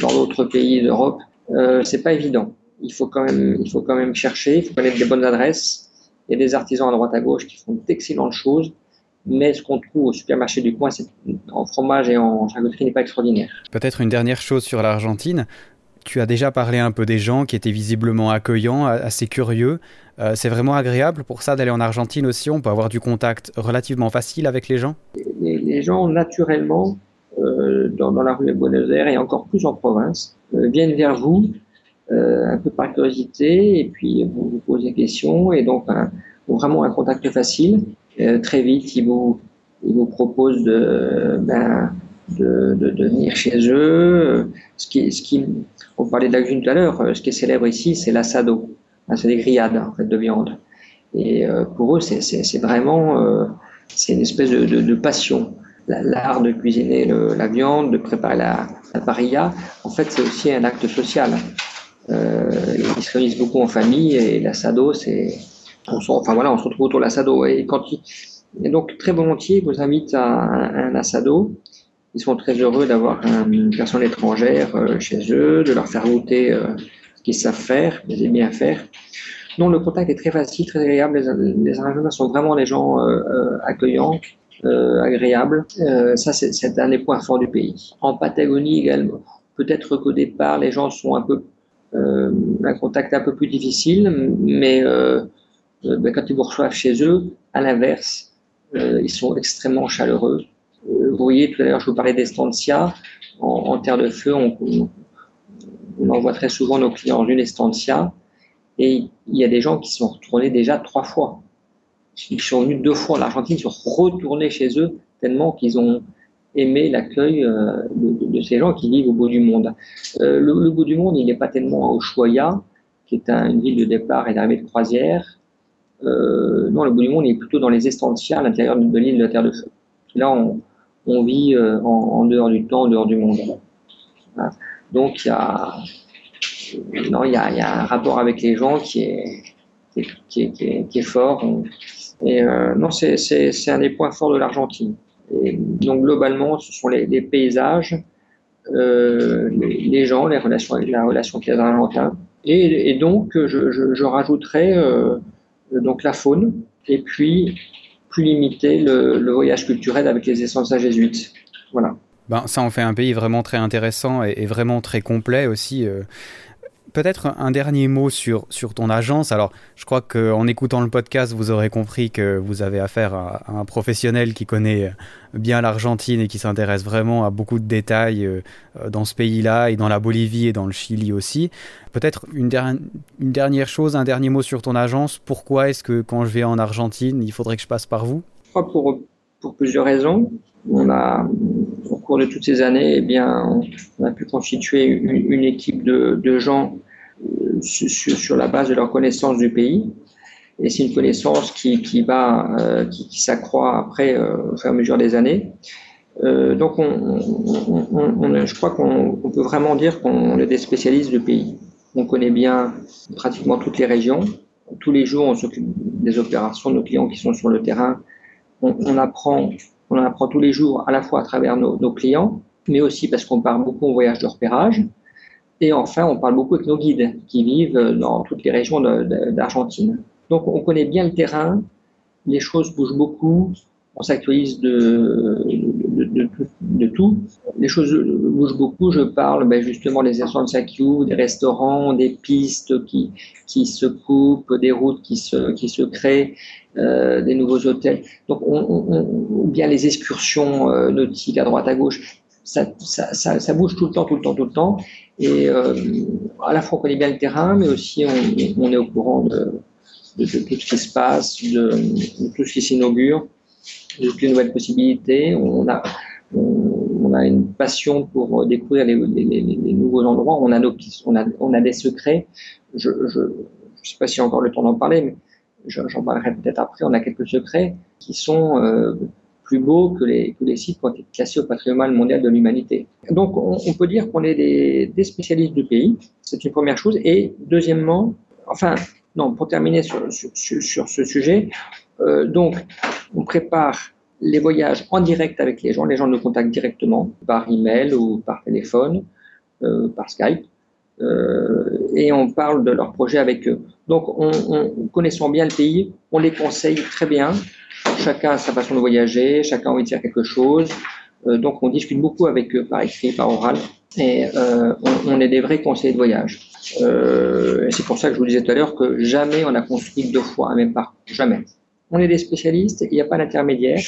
dans d'autres pays d'Europe, euh, c'est pas évident. Il faut quand même, il faut quand même chercher, il faut connaître des bonnes adresses. Il y a des artisans à droite à gauche qui font d'excellentes choses mais ce qu'on trouve au supermarché du coin, en fromage et en charcuterie n'est pas extraordinaire. Peut-être une dernière chose sur l'Argentine. Tu as déjà parlé un peu des gens qui étaient visiblement accueillants, assez curieux. Euh, c'est vraiment agréable pour ça d'aller en Argentine aussi? On peut avoir du contact relativement facile avec les gens? Les, gens, naturellement, euh, dans, la rue de Buenos Aires et encore plus en province, euh, viennent vers vous un peu par curiosité et puis vous vous posez des questions et donc vraiment un contact facile. très vite, ils vous, proposent de, ben, de, venir chez eux. Ce qui, on parlait de la cuisine tout à l'heure, ce qui est célèbre ici, c'est l'assado. Ah, c'est des grillades en fait, de viande. Et euh, pour eux, c'est vraiment euh, une espèce de, passion. L'art de cuisiner la viande, de préparer la, la parilla, en fait, c'est aussi un acte social. Euh, ils se réunissent beaucoup en famille et l'assado, c'est. Enfin voilà, on se retrouve autour de l'assado. Et, donc, très volontiers, ils vous invitent à un assado. Ils sont très heureux d'avoir une personne étrangère euh, chez eux, de leur faire goûter euh, qu'ils savent faire, qu'ils aiment bien faire. Donc le contact est très facile, très agréable. Les, les sont vraiment des gens euh, accueillants, agréables. Ça, c'est un des points forts du pays. En Patagonie également, peut-être qu'au départ, les gens sont un peu un contact un peu plus difficile, mais ben, quand ils vous reçoivent chez eux, à l'inverse, ils sont extrêmement chaleureux. Vous voyez, tout à l'heure, je vous parlais d'Estancia. En, terre de feu, on, on envoie très souvent nos clients en une estancia et il y a des gens qui sont retournés déjà trois fois. Ils sont venus deux fois en Argentine, ils sont retournés chez eux tellement qu'ils ont aimé l'accueil euh, de, ces gens qui vivent au bout du monde. Euh, le, bout du monde, il n'est pas tellement à Ushuaia, qui est une ville de départ et d'arrivée de croisière. Euh, non, le bout du monde il est plutôt dans les estancias à l'intérieur de, l'île de la Terre de Feu. Là, on, vit en, dehors du temps, en dehors du monde. Donc, il y a, non, il y a, un rapport avec les gens qui est, fort. Et euh, non, c'est un des points forts de l'Argentine. Donc, globalement, ce sont les, paysages, euh, les, gens, les relations, la relation qu'il y a dans l'Argentin. Et, donc, je, je, euh, donc la faune, et puis plus limiter le, voyage culturel avec les essences jésuites. Voilà. Ben, ça en fait un pays vraiment très intéressant et, et vraiment très complet aussi. Euh, Peut-être un dernier mot sur, sur ton agence. Alors, je crois qu'en écoutant le podcast, vous aurez compris que vous avez affaire à, un professionnel qui connaît bien l'Argentine et qui s'intéresse vraiment à beaucoup de détails euh, dans ce pays-là et dans la Bolivie et dans le Chili aussi. Peut-être une, der une dernière chose, un dernier mot sur ton agence. Pourquoi est-ce que quand je vais en Argentine, il faudrait que je passe par vous? Je crois pour, pour plusieurs raisons on cours de toutes ces années, eh bien, on a pu constituer une, équipe de, gens euh, sur, la base de leur connaissance du pays. Et c'est une connaissance qui, qui va, euh, qui, s'accroît après euh, au fur et à mesure des années. Donc, on, on, on, je crois qu'on peut vraiment dire qu'on est des spécialistes du pays. On connaît bien pratiquement toutes les régions. Tous les jours, on s'occupe des opérations de nos clients qui sont sur le terrain. On, apprend on en apprend tous les jours, à la fois à travers nos, clients, mais aussi parce qu'on part beaucoup en voyage de repérage. Et enfin, on parle beaucoup avec nos guides qui vivent dans toutes les régions d'Argentine. Donc, on connaît bien le terrain, les choses bougent beaucoup, on s'actualise de, tout. Les choses bougent beaucoup. Je parle ben, justement des ouvrent, des restaurants, des pistes qui, qui se coupent, des routes qui se, qui se créent, euh, des nouveaux hôtels. Donc, on, on, ou bien les excursions euh, nautiques à droite à gauche. Ça, ça, ça, bouge tout le temps, tout le temps, tout le temps. Et euh, à la fois on connaît bien le terrain, mais aussi on, on est au courant de, de, de, tout ce qui se passe, de, de tout ce qui s'inaugure toutes les nouvelles possibilités. On a, on, a une passion pour découvrir les, les, les, nouveaux endroits. On a, nos, on a, on a des secrets. Je ne sais pas si j'ai encore le temps d'en parler, mais j'en parlerai peut-être après. On a quelques secrets qui sont euh, plus beaux que les, que les sites qui ont été classés au patrimoine mondial de l'humanité. Donc, on, peut dire qu'on est des, spécialistes du pays. C'est une première chose. Et deuxièmement, enfin, non, pour terminer sur, sur, ce sujet, euh, donc, on prépare les voyages en direct avec les gens. Les gens nous contactent directement par email ou par téléphone, euh, par Skype, et on parle de leur projet avec eux. Donc, on, on, connaissant bien le pays, on les conseille très bien chacun a sa façon de voyager, chacun a envie de faire quelque chose. Euh, donc on discute beaucoup avec eux par écrit, par oral, et euh, on, est des vrais conseillers de voyage. Euh, c'est pour ça que je vous disais tout à l'heure que jamais on a construit deux fois un même parcours, jamais. On est des spécialistes, il n'y a pas d'intermédiaire.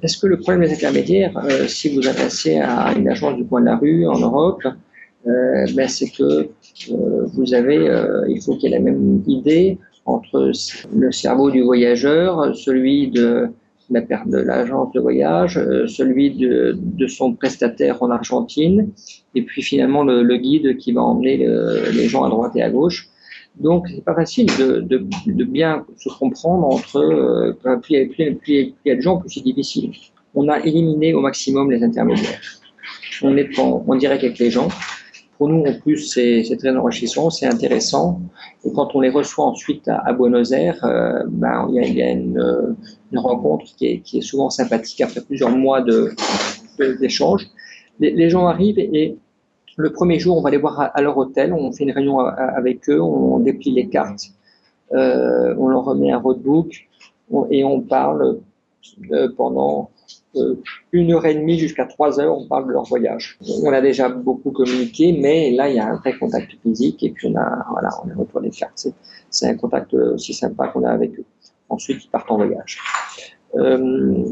Est-ce que le problème des intermédiaires, euh, si vous adressez à une agence du coin de la rue en Europe, euh, ben c'est que euh, vous avez, il faut qu'il y ait la même idée entre le cerveau du voyageur, celui de l'agence de voyage, euh, celui de, son prestataire en Argentine, et puis finalement le, guide qui va emmener le, les gens à droite et à gauche. Donc c'est pas facile de, bien se comprendre entre euh, plus, plus, plus, il y a de gens, plus c'est difficile. On a éliminé au maximum les intermédiaires. On est en, en direct avec les gens pour nous, en plus, c'est très enrichissant, c'est intéressant. Et quand on les reçoit ensuite à, Buenos Aires, euh, ben, il y a, a une, rencontre qui est, souvent sympathique après plusieurs mois d'échanges. Les, gens arrivent et, le premier jour, on va les voir à, leur hôtel, on fait une réunion avec eux, on déplie les cartes, euh, on leur remet un roadbook et on parle euh, pendant euh, une heure et demie jusqu'à trois heures, on parle de leur voyage. On a déjà beaucoup communiqué, mais là, il y a un vrai contact physique et puis on a, voilà, on est retourné faire. C'est un contact aussi sympa qu'on a avec eux. Ensuite, ils partent en voyage. Euh,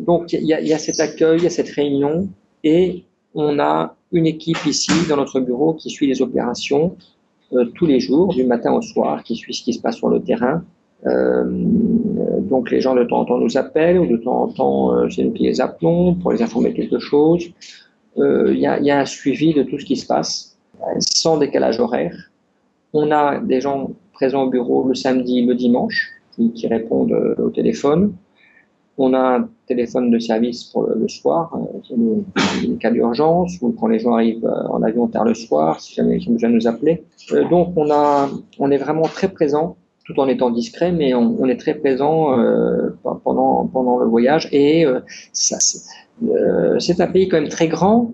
donc, il y, a, cet accueil, il y a cette réunion et on a une équipe ici dans notre bureau qui suit les opérations euh, tous les jours, du matin au soir, qui suit ce qui se passe sur le terrain, euh, donc les gens de temps en temps nous appellent ou de temps en temps euh, c'est nous qui les appelons pour les informer de quelque chose. Euh, il y, a, un suivi de tout ce qui se passe sans décalage horaire. On a des gens présents au bureau le samedi, le dimanche qui, répondent au téléphone. On a un téléphone de service pour le, le soir, euh, des cas d'urgence, ou quand les gens arrivent en avion tard le soir, si jamais ils ont besoin de nous appeler. Donc on, a, on est vraiment très présent tout en étant discret, mais on, est très présent euh, pendant, le voyage. Et euh, euh, c'est un pays quand même très grand.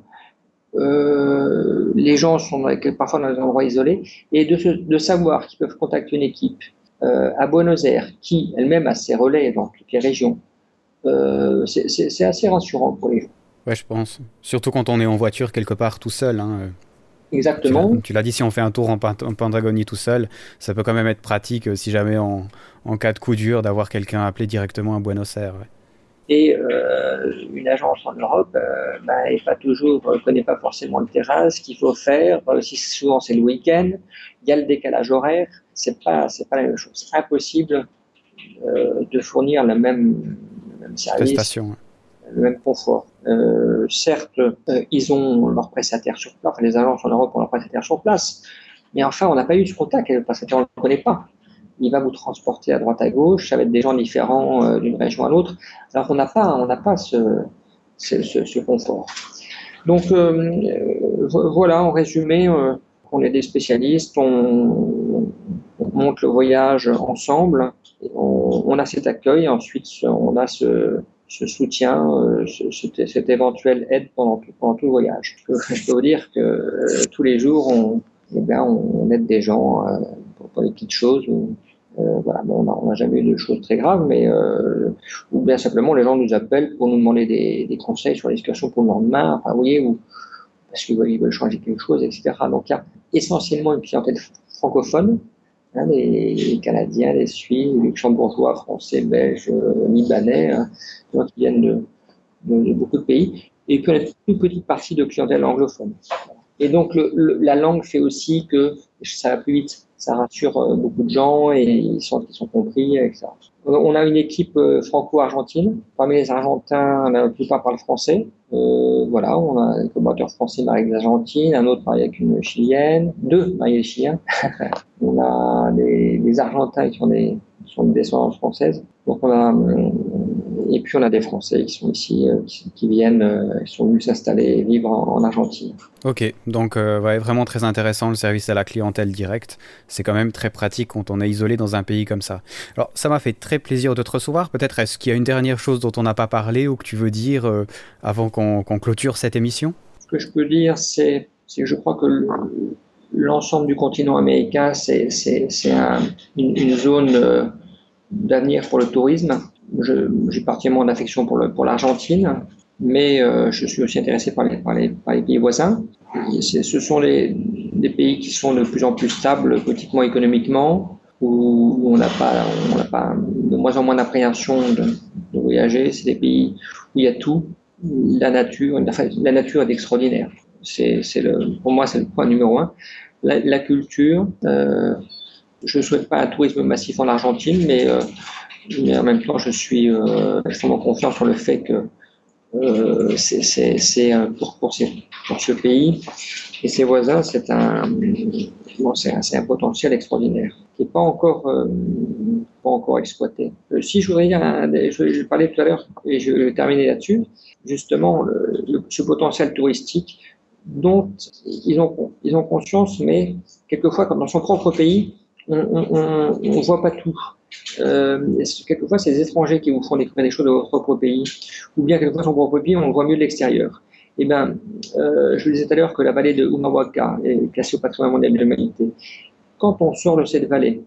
Les gens sont parfois dans des endroits isolés. Et de, savoir qu'ils peuvent contacter une équipe à Buenos Aires, qui elle-même a ses relais dans toutes les régions, c'est assez rassurant pour les gens. Ouais, je pense. Surtout quand on est en voiture quelque part tout seul. Hein. Exactement. Tu l'as dit, si on fait un tour en, en Pendragonie tout seul, ça peut quand même être pratique euh, si jamais en, en cas de coup dur d'avoir quelqu'un appelé directement à Buenos Aires. Ouais. Et euh, une agence en Europe, euh, bah, elle pas toujours, euh, connaît pas forcément le terrain, ce qu'il faut faire. Si souvent c'est le week-end, il y a le décalage horaire. C'est pas, c'est pas la même chose. Impossible euh, de fournir le même, le même service. Prestation le même confort. Euh, certes, euh, ils ont leurs prestataires sur place, les agences en Europe ont leurs prestataires sur place, mais enfin, on n'a pas eu ce contact, le prestataire, on ne le connaît pas. Il va vous transporter à droite à gauche, ça va être des gens différents euh, d'une région à l'autre. Alors on n'a pas, on pas ce, ce, confort. Donc voilà, en résumé, on est des spécialistes, on, on monte le voyage ensemble, on, a cet accueil, ensuite on a ce, ce soutien, euh, ce, cette, éventuelle aide pendant tout, le voyage. Je peux, vous dire que euh, tous les jours, on, eh aide des gens euh, pour, pour, des petites choses. On n'a jamais eu de choses très graves, mais bien simplement les gens nous appellent pour nous demander des, conseils sur les situations pour le lendemain, vous voyez, ou parce qu'ils veulent changer quelque chose, etc. Donc il y a essentiellement une clientèle francophone, Hein, les, Canadiens, les Suisses, les Luxembourgeois, Français, Belges, euh, Libanais, hein, qui viennent de, de, beaucoup de pays, et puis on a une petite partie de clientèle anglophone. Et donc la langue fait aussi que ça va plus vite, ça rassure euh, beaucoup de gens et ils sont, ils sont compris, etc. On a une équipe euh, franco-argentine. Parmi les Argentins, la plupart parlent français. Euh, voilà, on a un collaborateur français marié avec l'Argentine, un autre marié avec une Chilienne, deux mariés Chiliens. on a des, des, Argentins qui ont des, sont de descendance française. Donc on a et puis on a des Français qui sont ici, euh, qui, qui, viennent, euh, qui sont venus s'installer, vivre en, en, Argentine. Ok, donc euh, ouais, vraiment très intéressant le service à la clientèle directe. C'est quand même très pratique quand on est isolé dans un pays comme ça. Alors ça m'a fait très plaisir de te recevoir. Peut-être est-ce qu'il y a une dernière chose dont on n'a pas parlé ou que tu veux dire euh, avant qu'on qu clôture cette émission? Ce que je peux dire, c'est que je crois que l'ensemble du continent américain, c'est un, une, une, zone d'avenir pour le tourisme j'ai particulièrement d'affection pour l'Argentine, pour mais je suis aussi intéressé par les, pays voisins. Ce sont des pays qui sont de plus en plus stables politiquement, économiquement, où on n'a pas, de moins en moins d'appréhension de, de, voyager. C'est des pays où il y a tout. La nature, la nature est extraordinaire. Pour moi, c'est le point numéro un. La, la culture. Euh, je ne souhaite pas un tourisme massif en Argentine, mais, euh, mais en même temps, je suis euh, extrêmement confiant sur le fait que euh, c'est, pour, pour, pour ce pays et ses voisins, c'est un, bon, un, un, potentiel extraordinaire qui n'est pas encore, euh, pas encore exploité. Euh, si je voudrais dire, je, je, parlais tout à l'heure et je vais terminer là-dessus, justement, le, le, ce potentiel touristique dont ils ont, ils ont conscience, mais quelquefois, comme dans son propre pays, on ne voit pas tout. Euh, quelquefois, c'est les étrangers qui vous font découvrir des choses de votre propre pays, ou bien quelquefois son propre pays, on le voit mieux de l'extérieur? Eh bien, euh, je vous disais tout à l'heure que la vallée de Umawaka est classée au patrimoine mondial de l'humanité. Quand on sort de cette vallée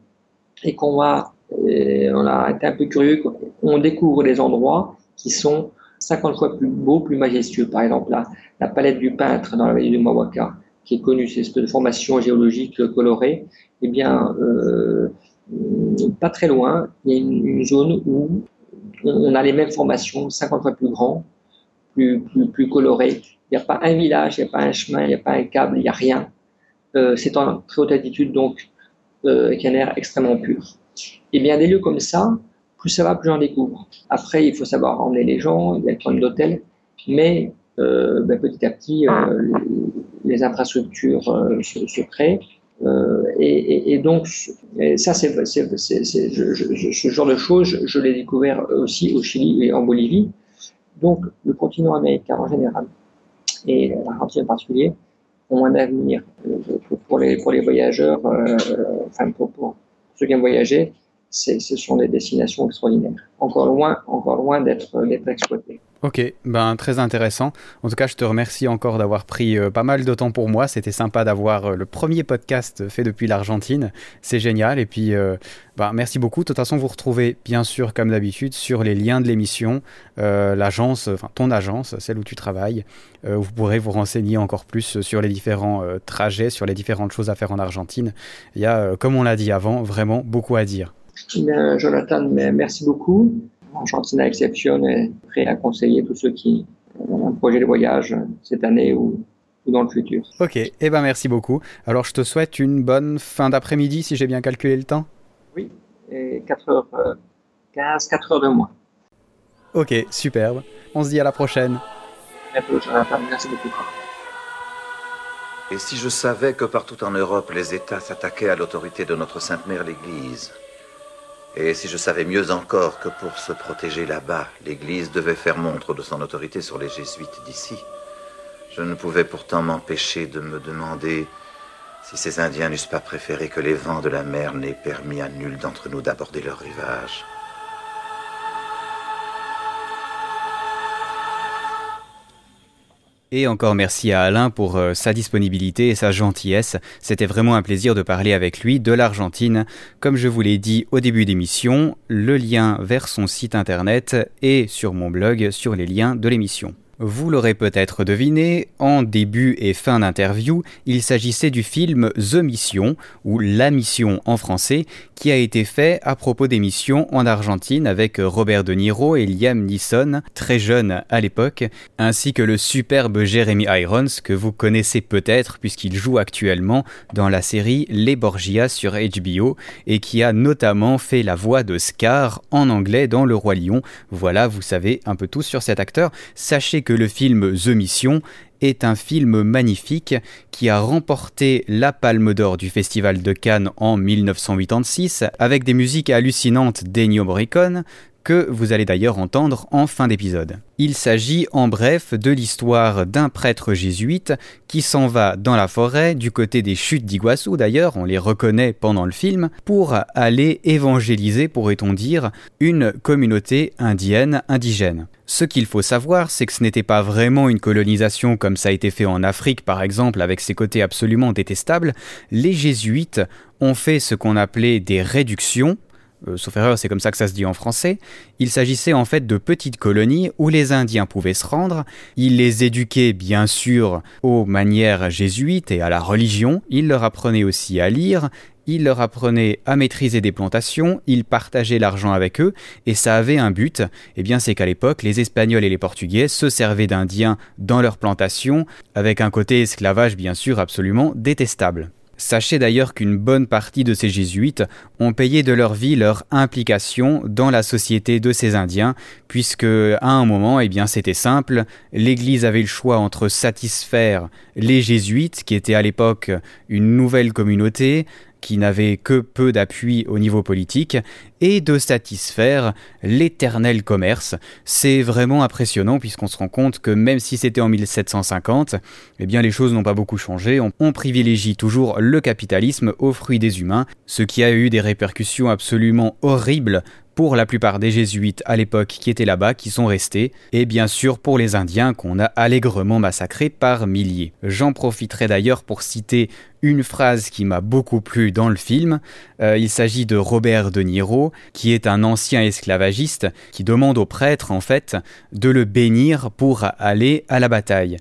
et qu'on a, on a été un peu curieux, on découvre des endroits qui sont 50 fois plus beaux, plus majestueux. Par exemple, la, la palette du peintre dans la vallée de Umawaka, qui est connue, c'est cette formation géologique colorée. Eh bien, euh, pas très loin, il y a une, une zone où on a les mêmes formations, 50 fois plus grand, plus, plus, plus. Il n'y a pas un village, il n'y a pas un chemin, il n'y a pas un câble, il n'y a rien. Euh, c'est en très haute altitude, donc euh, avec un air extrêmement pur. Et bien des lieux comme ça, plus ça va, plus j'en découvre. Après, il faut savoir emmener les gens, il y a le problème d'hôtel, mais euh, ben, petit à petit, euh, les infrastructures euh, se, créent. Euh, et, donc, ça, c'est, ce genre de choses, je, l'ai découvert aussi au Chili et en Bolivie. Donc, le continent américain en général et l'Argentine en particulier ont un avenir pour les, pour les voyageurs, euh, enfin pour, ceux qui aiment voyager, ce sont des destinations extraordinaires. Encore loin, encore loin d'être exploitées. Ok, ben très intéressant. En tout cas, je te remercie encore d'avoir pris euh, pas mal de temps pour moi. C'était sympa d'avoir euh, le premier podcast fait depuis l'Argentine. C'est génial. Et puis, euh, ben, merci beaucoup. De toute façon, vous retrouvez bien sûr, comme d'habitude, sur les liens de l'émission, l'agence, enfin ton agence, celle où tu travailles. Vous pourrez vous renseigner encore plus sur les différents trajets, sur les différentes choses à faire en Argentine. Il y a, comme on l'a dit avant, vraiment beaucoup à dire. Bien, Jonathan, merci beaucoup. Argentina Exception est prêt à conseiller tous ceux qui ont un projet de voyage cette année ou, ou dans le futur. Ok, et eh ben merci beaucoup. Alors je te souhaite une bonne fin d'après-midi si j'ai bien calculé le temps. Oui, et 4h15, 4 heures de moins. Ok, superbe. On se dit à la prochaine. Merci beaucoup. Et si je savais que partout en Europe, les États s'attaquaient à l'autorité de notre Sainte Mère l'Église Et si je savais mieux encore que pour se protéger là-bas, l'Église devait faire montre de son autorité sur les jésuites d'ici, je ne pouvais pourtant m'empêcher de me demander si ces Indiens n'eussent pas préféré que les vents de la mer n'aient permis à nul d'entre nous d'aborder leur rivage. Et encore merci à Alain pour euh, sa disponibilité et sa gentillesse. C'était vraiment un plaisir de parler avec lui de l'Argentine. Comme je vous l'ai dit au début d'émission, le lien vers son site internet est sur mon blog sur les liens de l'émission. Vous l'aurez peut-être deviné, en début et fin d'interview, il s'agissait du film The Mission, ou La Mission en français, qui a été fait à propos des missions en Argentine avec Robert De Niro et Liam Neeson, très jeunes à l'époque, ainsi que le superbe Jeremy Irons, que vous connaissez peut-être puisqu'il joue actuellement dans la série Les Borgias sur HBO, et qui a notamment fait la voix de Scar en anglais dans Le Roi Lion. Voilà, vous savez un peu tout sur cet acteur. Que le film The Mission est un film magnifique qui a remporté la Palme d'Or du Festival de Cannes en 1986 avec des musiques hallucinantes d'Ennio Morricone que vous allez d'ailleurs entendre en fin d'épisode. Il s'agit en bref de l'histoire d'un prêtre jésuite qui s'en va dans la forêt, du côté des chutes d'Iguassou d'ailleurs, on les reconnaît pendant le film, pour aller évangéliser, pourrait-on dire, une communauté indienne indigène. Ce qu'il faut savoir, c'est que ce n'était pas vraiment une colonisation comme ça a été fait en Afrique par exemple, avec ses côtés absolument détestables. Les jésuites ont fait ce qu'on appelait des réductions, euh, sauf erreur, c'est comme ça que ça se dit en français, il s'agissait en fait de petites colonies où les Indiens pouvaient se rendre, il les éduquait bien sûr aux manières jésuites et à la religion, il leur apprenait aussi à lire, il leur apprenait à maîtriser des plantations, il partageait l'argent avec eux, et ça avait un but, et eh bien c'est qu'à l'époque, les Espagnols et les Portugais se servaient d'Indiens dans leurs plantations, avec un côté esclavage bien sûr absolument détestable. Sachez d'ailleurs qu'une bonne partie de ces jésuites ont payé de leur vie leur implication dans la société de ces Indiens, puisque à un moment, eh bien, c'était simple, l'Église avait le choix entre satisfaire les jésuites, qui étaient à l'époque une nouvelle communauté, qui n'avait que peu d'appui au niveau politique, et de satisfaire l'éternel commerce. C'est vraiment impressionnant puisqu'on se rend compte que même si c'était en 1750, eh bien les choses n'ont pas beaucoup changé. On, on, privilégie toujours le capitalisme au fruit des humains, ce qui a eu des répercussions absolument horribles pour la plupart des jésuites à l'époque qui étaient là-bas, qui sont restés, et bien sûr pour les Indiens qu'on a allègrement massacrés par milliers. J'en profiterai d'ailleurs pour citer une phrase qui m'a beaucoup plu dans le film. Euh, il s'agit de Robert De Niro, qui est un ancien esclavagiste, qui demande au prêtre en fait de le bénir pour aller à la bataille.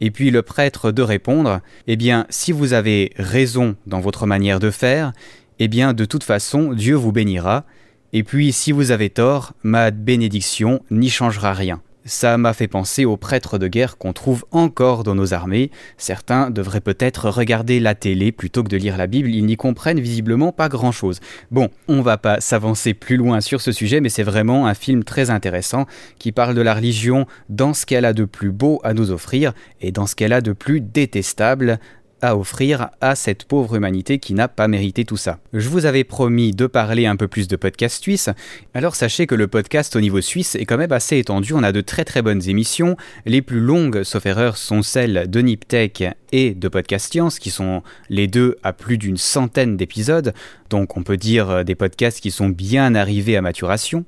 Et puis le prêtre de répondre, eh bien si vous avez raison dans votre manière de faire, eh bien de toute façon Dieu vous bénira, et puis, si vous avez tort, ma bénédiction n'y changera rien. Ça m'a fait penser aux prêtres de guerre qu'on trouve encore dans nos armées. Certains devraient peut-être regarder la télé plutôt que de lire la Bible, ils n'y comprennent visiblement pas grand-chose. Bon, on va pas s'avancer plus loin sur ce sujet, mais c'est vraiment un film très intéressant qui parle de la religion dans ce qu'elle a de plus beau à nous offrir et dans ce qu'elle a de plus détestable à offrir à cette pauvre humanité qui n'a pas mérité tout ça. Je vous avais promis de parler un peu plus de podcast suisse, alors sachez que le podcast au niveau suisse est quand même assez étendu, on a de très très bonnes émissions, les plus longues, sauf erreur, sont celles de Niptech et de Podcast Science, qui sont les deux à plus d'une centaine d'épisodes, donc on peut dire des podcasts qui sont bien arrivés à maturation.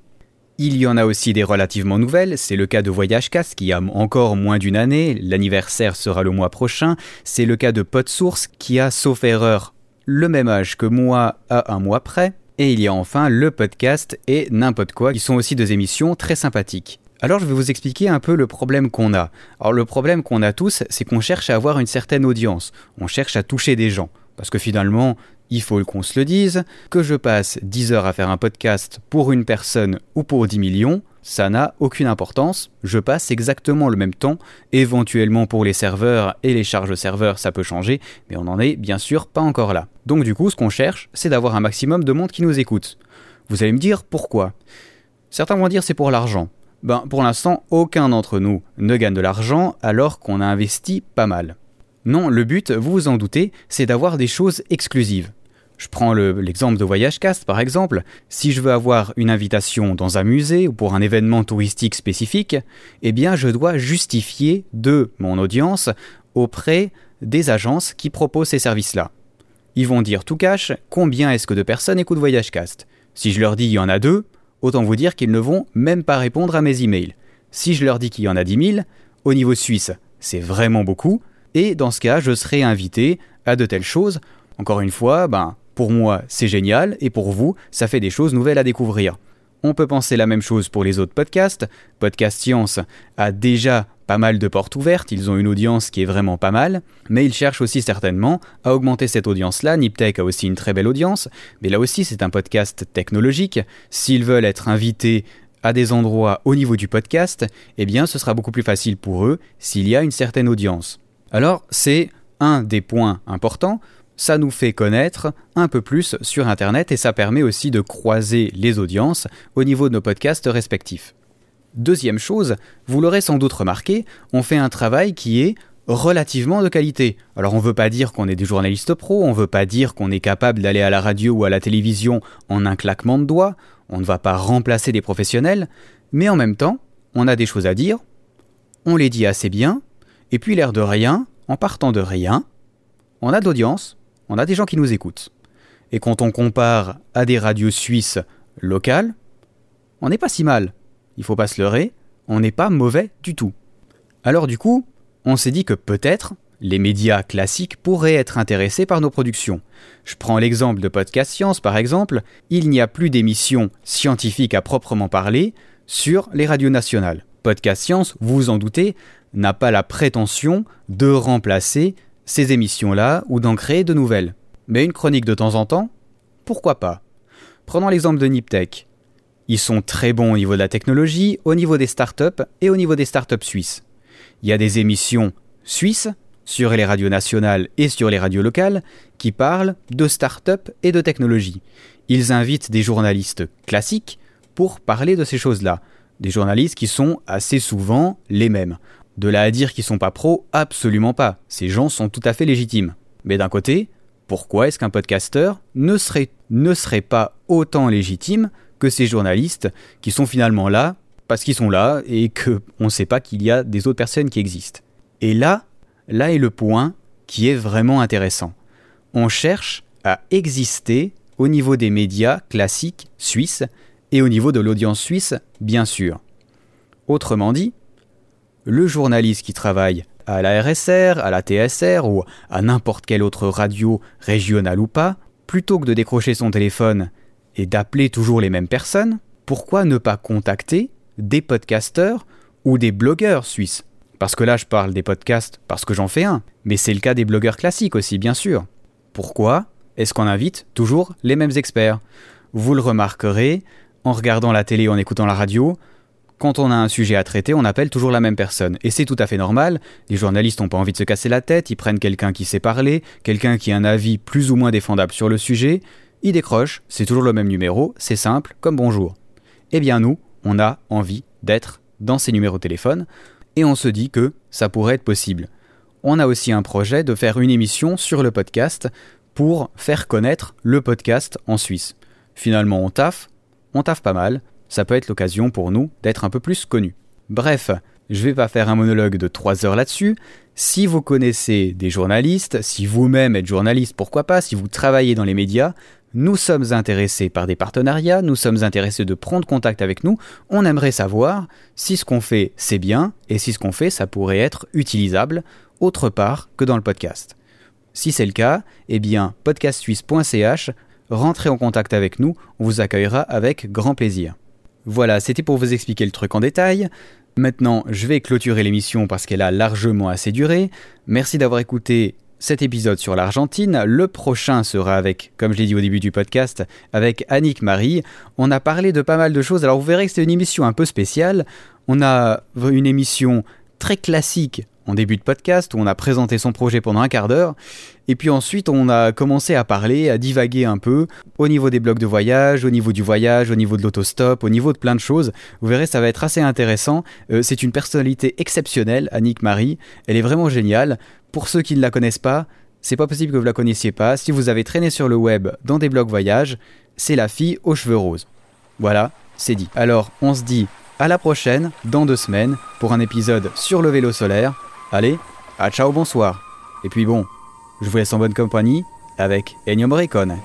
Il y en a aussi des relativement nouvelles, c'est le cas de Voyage Cast qui a encore moins d'une année, l'anniversaire sera le mois prochain, c'est le cas de PodSource qui a, sauf erreur, le même âge que moi à un mois près, et il y a enfin le podcast et n'importe quoi qui sont aussi deux émissions très sympathiques. Alors je vais vous expliquer un peu le problème qu'on a. Alors le problème qu'on a tous, c'est qu'on cherche à avoir une certaine audience, on cherche à toucher des gens. Parce que finalement, il faut qu'on se le dise, que je passe 10 heures à faire un podcast pour une personne ou pour 10 millions, ça n'a aucune importance, je passe exactement le même temps, éventuellement pour les serveurs et les charges serveurs ça peut changer, mais on n'en est bien sûr pas encore là. Donc du coup ce qu'on cherche, c'est d'avoir un maximum de monde qui nous écoute. Vous allez me dire pourquoi? Certains vont dire c'est pour l'argent. Ben pour l'instant aucun d'entre nous ne gagne de l'argent alors qu'on a investi pas mal. Non, le but, vous vous en doutez, c'est d'avoir des choses exclusives. Je prends l'exemple de VoyageCast par exemple. Si je veux avoir une invitation dans un musée ou pour un événement touristique spécifique, eh bien je dois justifier de mon audience auprès des agences qui proposent ces services-là. Ils vont dire tout cash combien est-ce que de personnes écoutent VoyageCast? Si je leur dis il y en a deux, autant vous dire qu'ils ne vont même pas répondre à mes emails. Si je leur dis qu'il y en a 10 000, au niveau suisse, c'est vraiment beaucoup, et dans ce cas, je serai invité à de telles choses. Encore une fois, ben, pour moi, c'est génial, et pour vous, ça fait des choses nouvelles à découvrir. On peut penser la même chose pour les autres podcasts. Podcast Science a déjà pas mal de portes ouvertes, ils ont une audience qui est vraiment pas mal, mais ils cherchent aussi certainement à augmenter cette audience-là. Niptech a aussi une très belle audience, mais là aussi c'est un podcast technologique. S'ils veulent être invités à des endroits au niveau du podcast, eh bien ce sera beaucoup plus facile pour eux s'il y a une certaine audience. Alors c'est un des points importants ça nous fait connaître un peu plus sur Internet et ça permet aussi de croiser les audiences au niveau de nos podcasts respectifs. Deuxième chose, vous l'aurez sans doute remarqué, on fait un travail qui est relativement de qualité. Alors on ne veut pas dire qu'on est des journalistes pros, on ne veut pas dire qu'on est capable d'aller à la radio ou à la télévision en un claquement de doigts, on ne va pas remplacer des professionnels, mais en même temps, on a des choses à dire, on les dit assez bien, et puis l'air de rien, en partant de rien, on a d'audience, on a des gens qui nous écoutent. Et quand on compare à des radios suisses locales, on n'est pas si mal. Il faut pas se leurrer, on n'est pas mauvais du tout. Alors du coup, on s'est dit que peut-être les médias classiques pourraient être intéressés par nos productions. Je prends l'exemple de Podcast Science par exemple, il n'y a plus d'émissions scientifiques à proprement parler sur les radios nationales. Podcast Science, vous vous en doutez, n'a pas la prétention de remplacer ces émissions-là ou d'en créer de nouvelles. Mais une chronique de temps en temps, pourquoi pas? Prenons l'exemple de Niptech. Ils sont très bons au niveau de la technologie, au niveau des startups et au niveau des startups suisses. Il y a des émissions suisses sur les radios nationales et sur les radios locales qui parlent de start-up et de technologie. Ils invitent des journalistes classiques pour parler de ces choses-là. Des journalistes qui sont assez souvent les mêmes. De là à dire qu'ils sont pas pros, absolument pas. Ces gens sont tout à fait légitimes. Mais d'un côté, pourquoi est-ce qu'un podcasteur ne serait, ne serait pas autant légitime que ces journalistes qui sont finalement là parce qu'ils sont là et qu'on ne sait pas qu'il y a des autres personnes qui existent? Et là, là est le point qui est vraiment intéressant. On cherche à exister au niveau des médias classiques suisses et au niveau de l'audience suisse, bien sûr. Autrement dit, le journaliste qui travaille à la RSR, à la TSR ou à n'importe quelle autre radio régionale ou pas, plutôt que de décrocher son téléphone et d'appeler toujours les mêmes personnes, pourquoi ne pas contacter des podcasteurs ou des blogueurs suisses? Parce que là, je parle des podcasts parce que j'en fais un, mais c'est le cas des blogueurs classiques aussi, bien sûr. Pourquoi est-ce qu'on invite toujours les mêmes experts? Vous le remarquerez en regardant la télé, en écoutant la radio. Quand on a un sujet à traiter, on appelle toujours la même personne. Et c'est tout à fait normal. Les journalistes n'ont pas envie de se casser la tête, ils prennent quelqu'un qui sait parler, quelqu'un qui a un avis plus ou moins défendable sur le sujet. Ils décrochent, c'est toujours le même numéro, c'est simple, comme bonjour. Eh bien nous, on a envie d'être dans ces numéros de téléphone et on se dit que ça pourrait être possible. On a aussi un projet de faire une émission sur le podcast pour faire connaître le podcast en Suisse. Finalement, on taffe, on taffe pas mal, ça peut être l'occasion pour nous d'être un peu plus connus. Bref, je vais pas faire un monologue de 3 heures là-dessus. Si vous connaissez des journalistes, si vous-même êtes journaliste, pourquoi pas, si vous travaillez dans les médias, nous sommes intéressés par des partenariats, nous sommes intéressés de prendre contact avec nous, on aimerait savoir si ce qu'on fait c'est bien et si ce qu'on fait ça pourrait être utilisable autre part que dans le podcast. Si c'est le cas, eh bien podcastsuisse.ch, rentrez en contact avec nous, on vous accueillera avec grand plaisir. Voilà, c'était pour vous expliquer le truc en détail. Maintenant, je vais clôturer l'émission parce qu'elle a largement assez duré. Merci d'avoir écouté cet épisode sur l'Argentine. Le prochain sera avec, comme je l'ai dit au début du podcast, avec Annick Marie. On a parlé de pas mal de choses. Alors vous verrez que c'est une émission un peu spéciale. On a une émission très classique en début de podcast où on a présenté son projet pendant un quart d'heure. Et puis ensuite, on a commencé à parler, à divaguer un peu au niveau des blocs de voyage, au niveau du voyage, au niveau de l'autostop, au niveau de plein de choses. Vous verrez, ça va être assez intéressant. Euh, c'est une personnalité exceptionnelle, Annick Marie. Elle est vraiment géniale. Pour ceux qui ne la connaissent pas, c'est pas possible que vous la connaissiez pas. Si vous avez traîné sur le web dans des blogs voyage, c'est la fille aux cheveux roses. Voilà, c'est dit. Alors, on se dit à la prochaine, dans deux semaines, pour un épisode sur le vélo solaire. Allez, à ciao, bonsoir. Et puis bon, je vous laisse en bonne compagnie avec Ennio Morricone.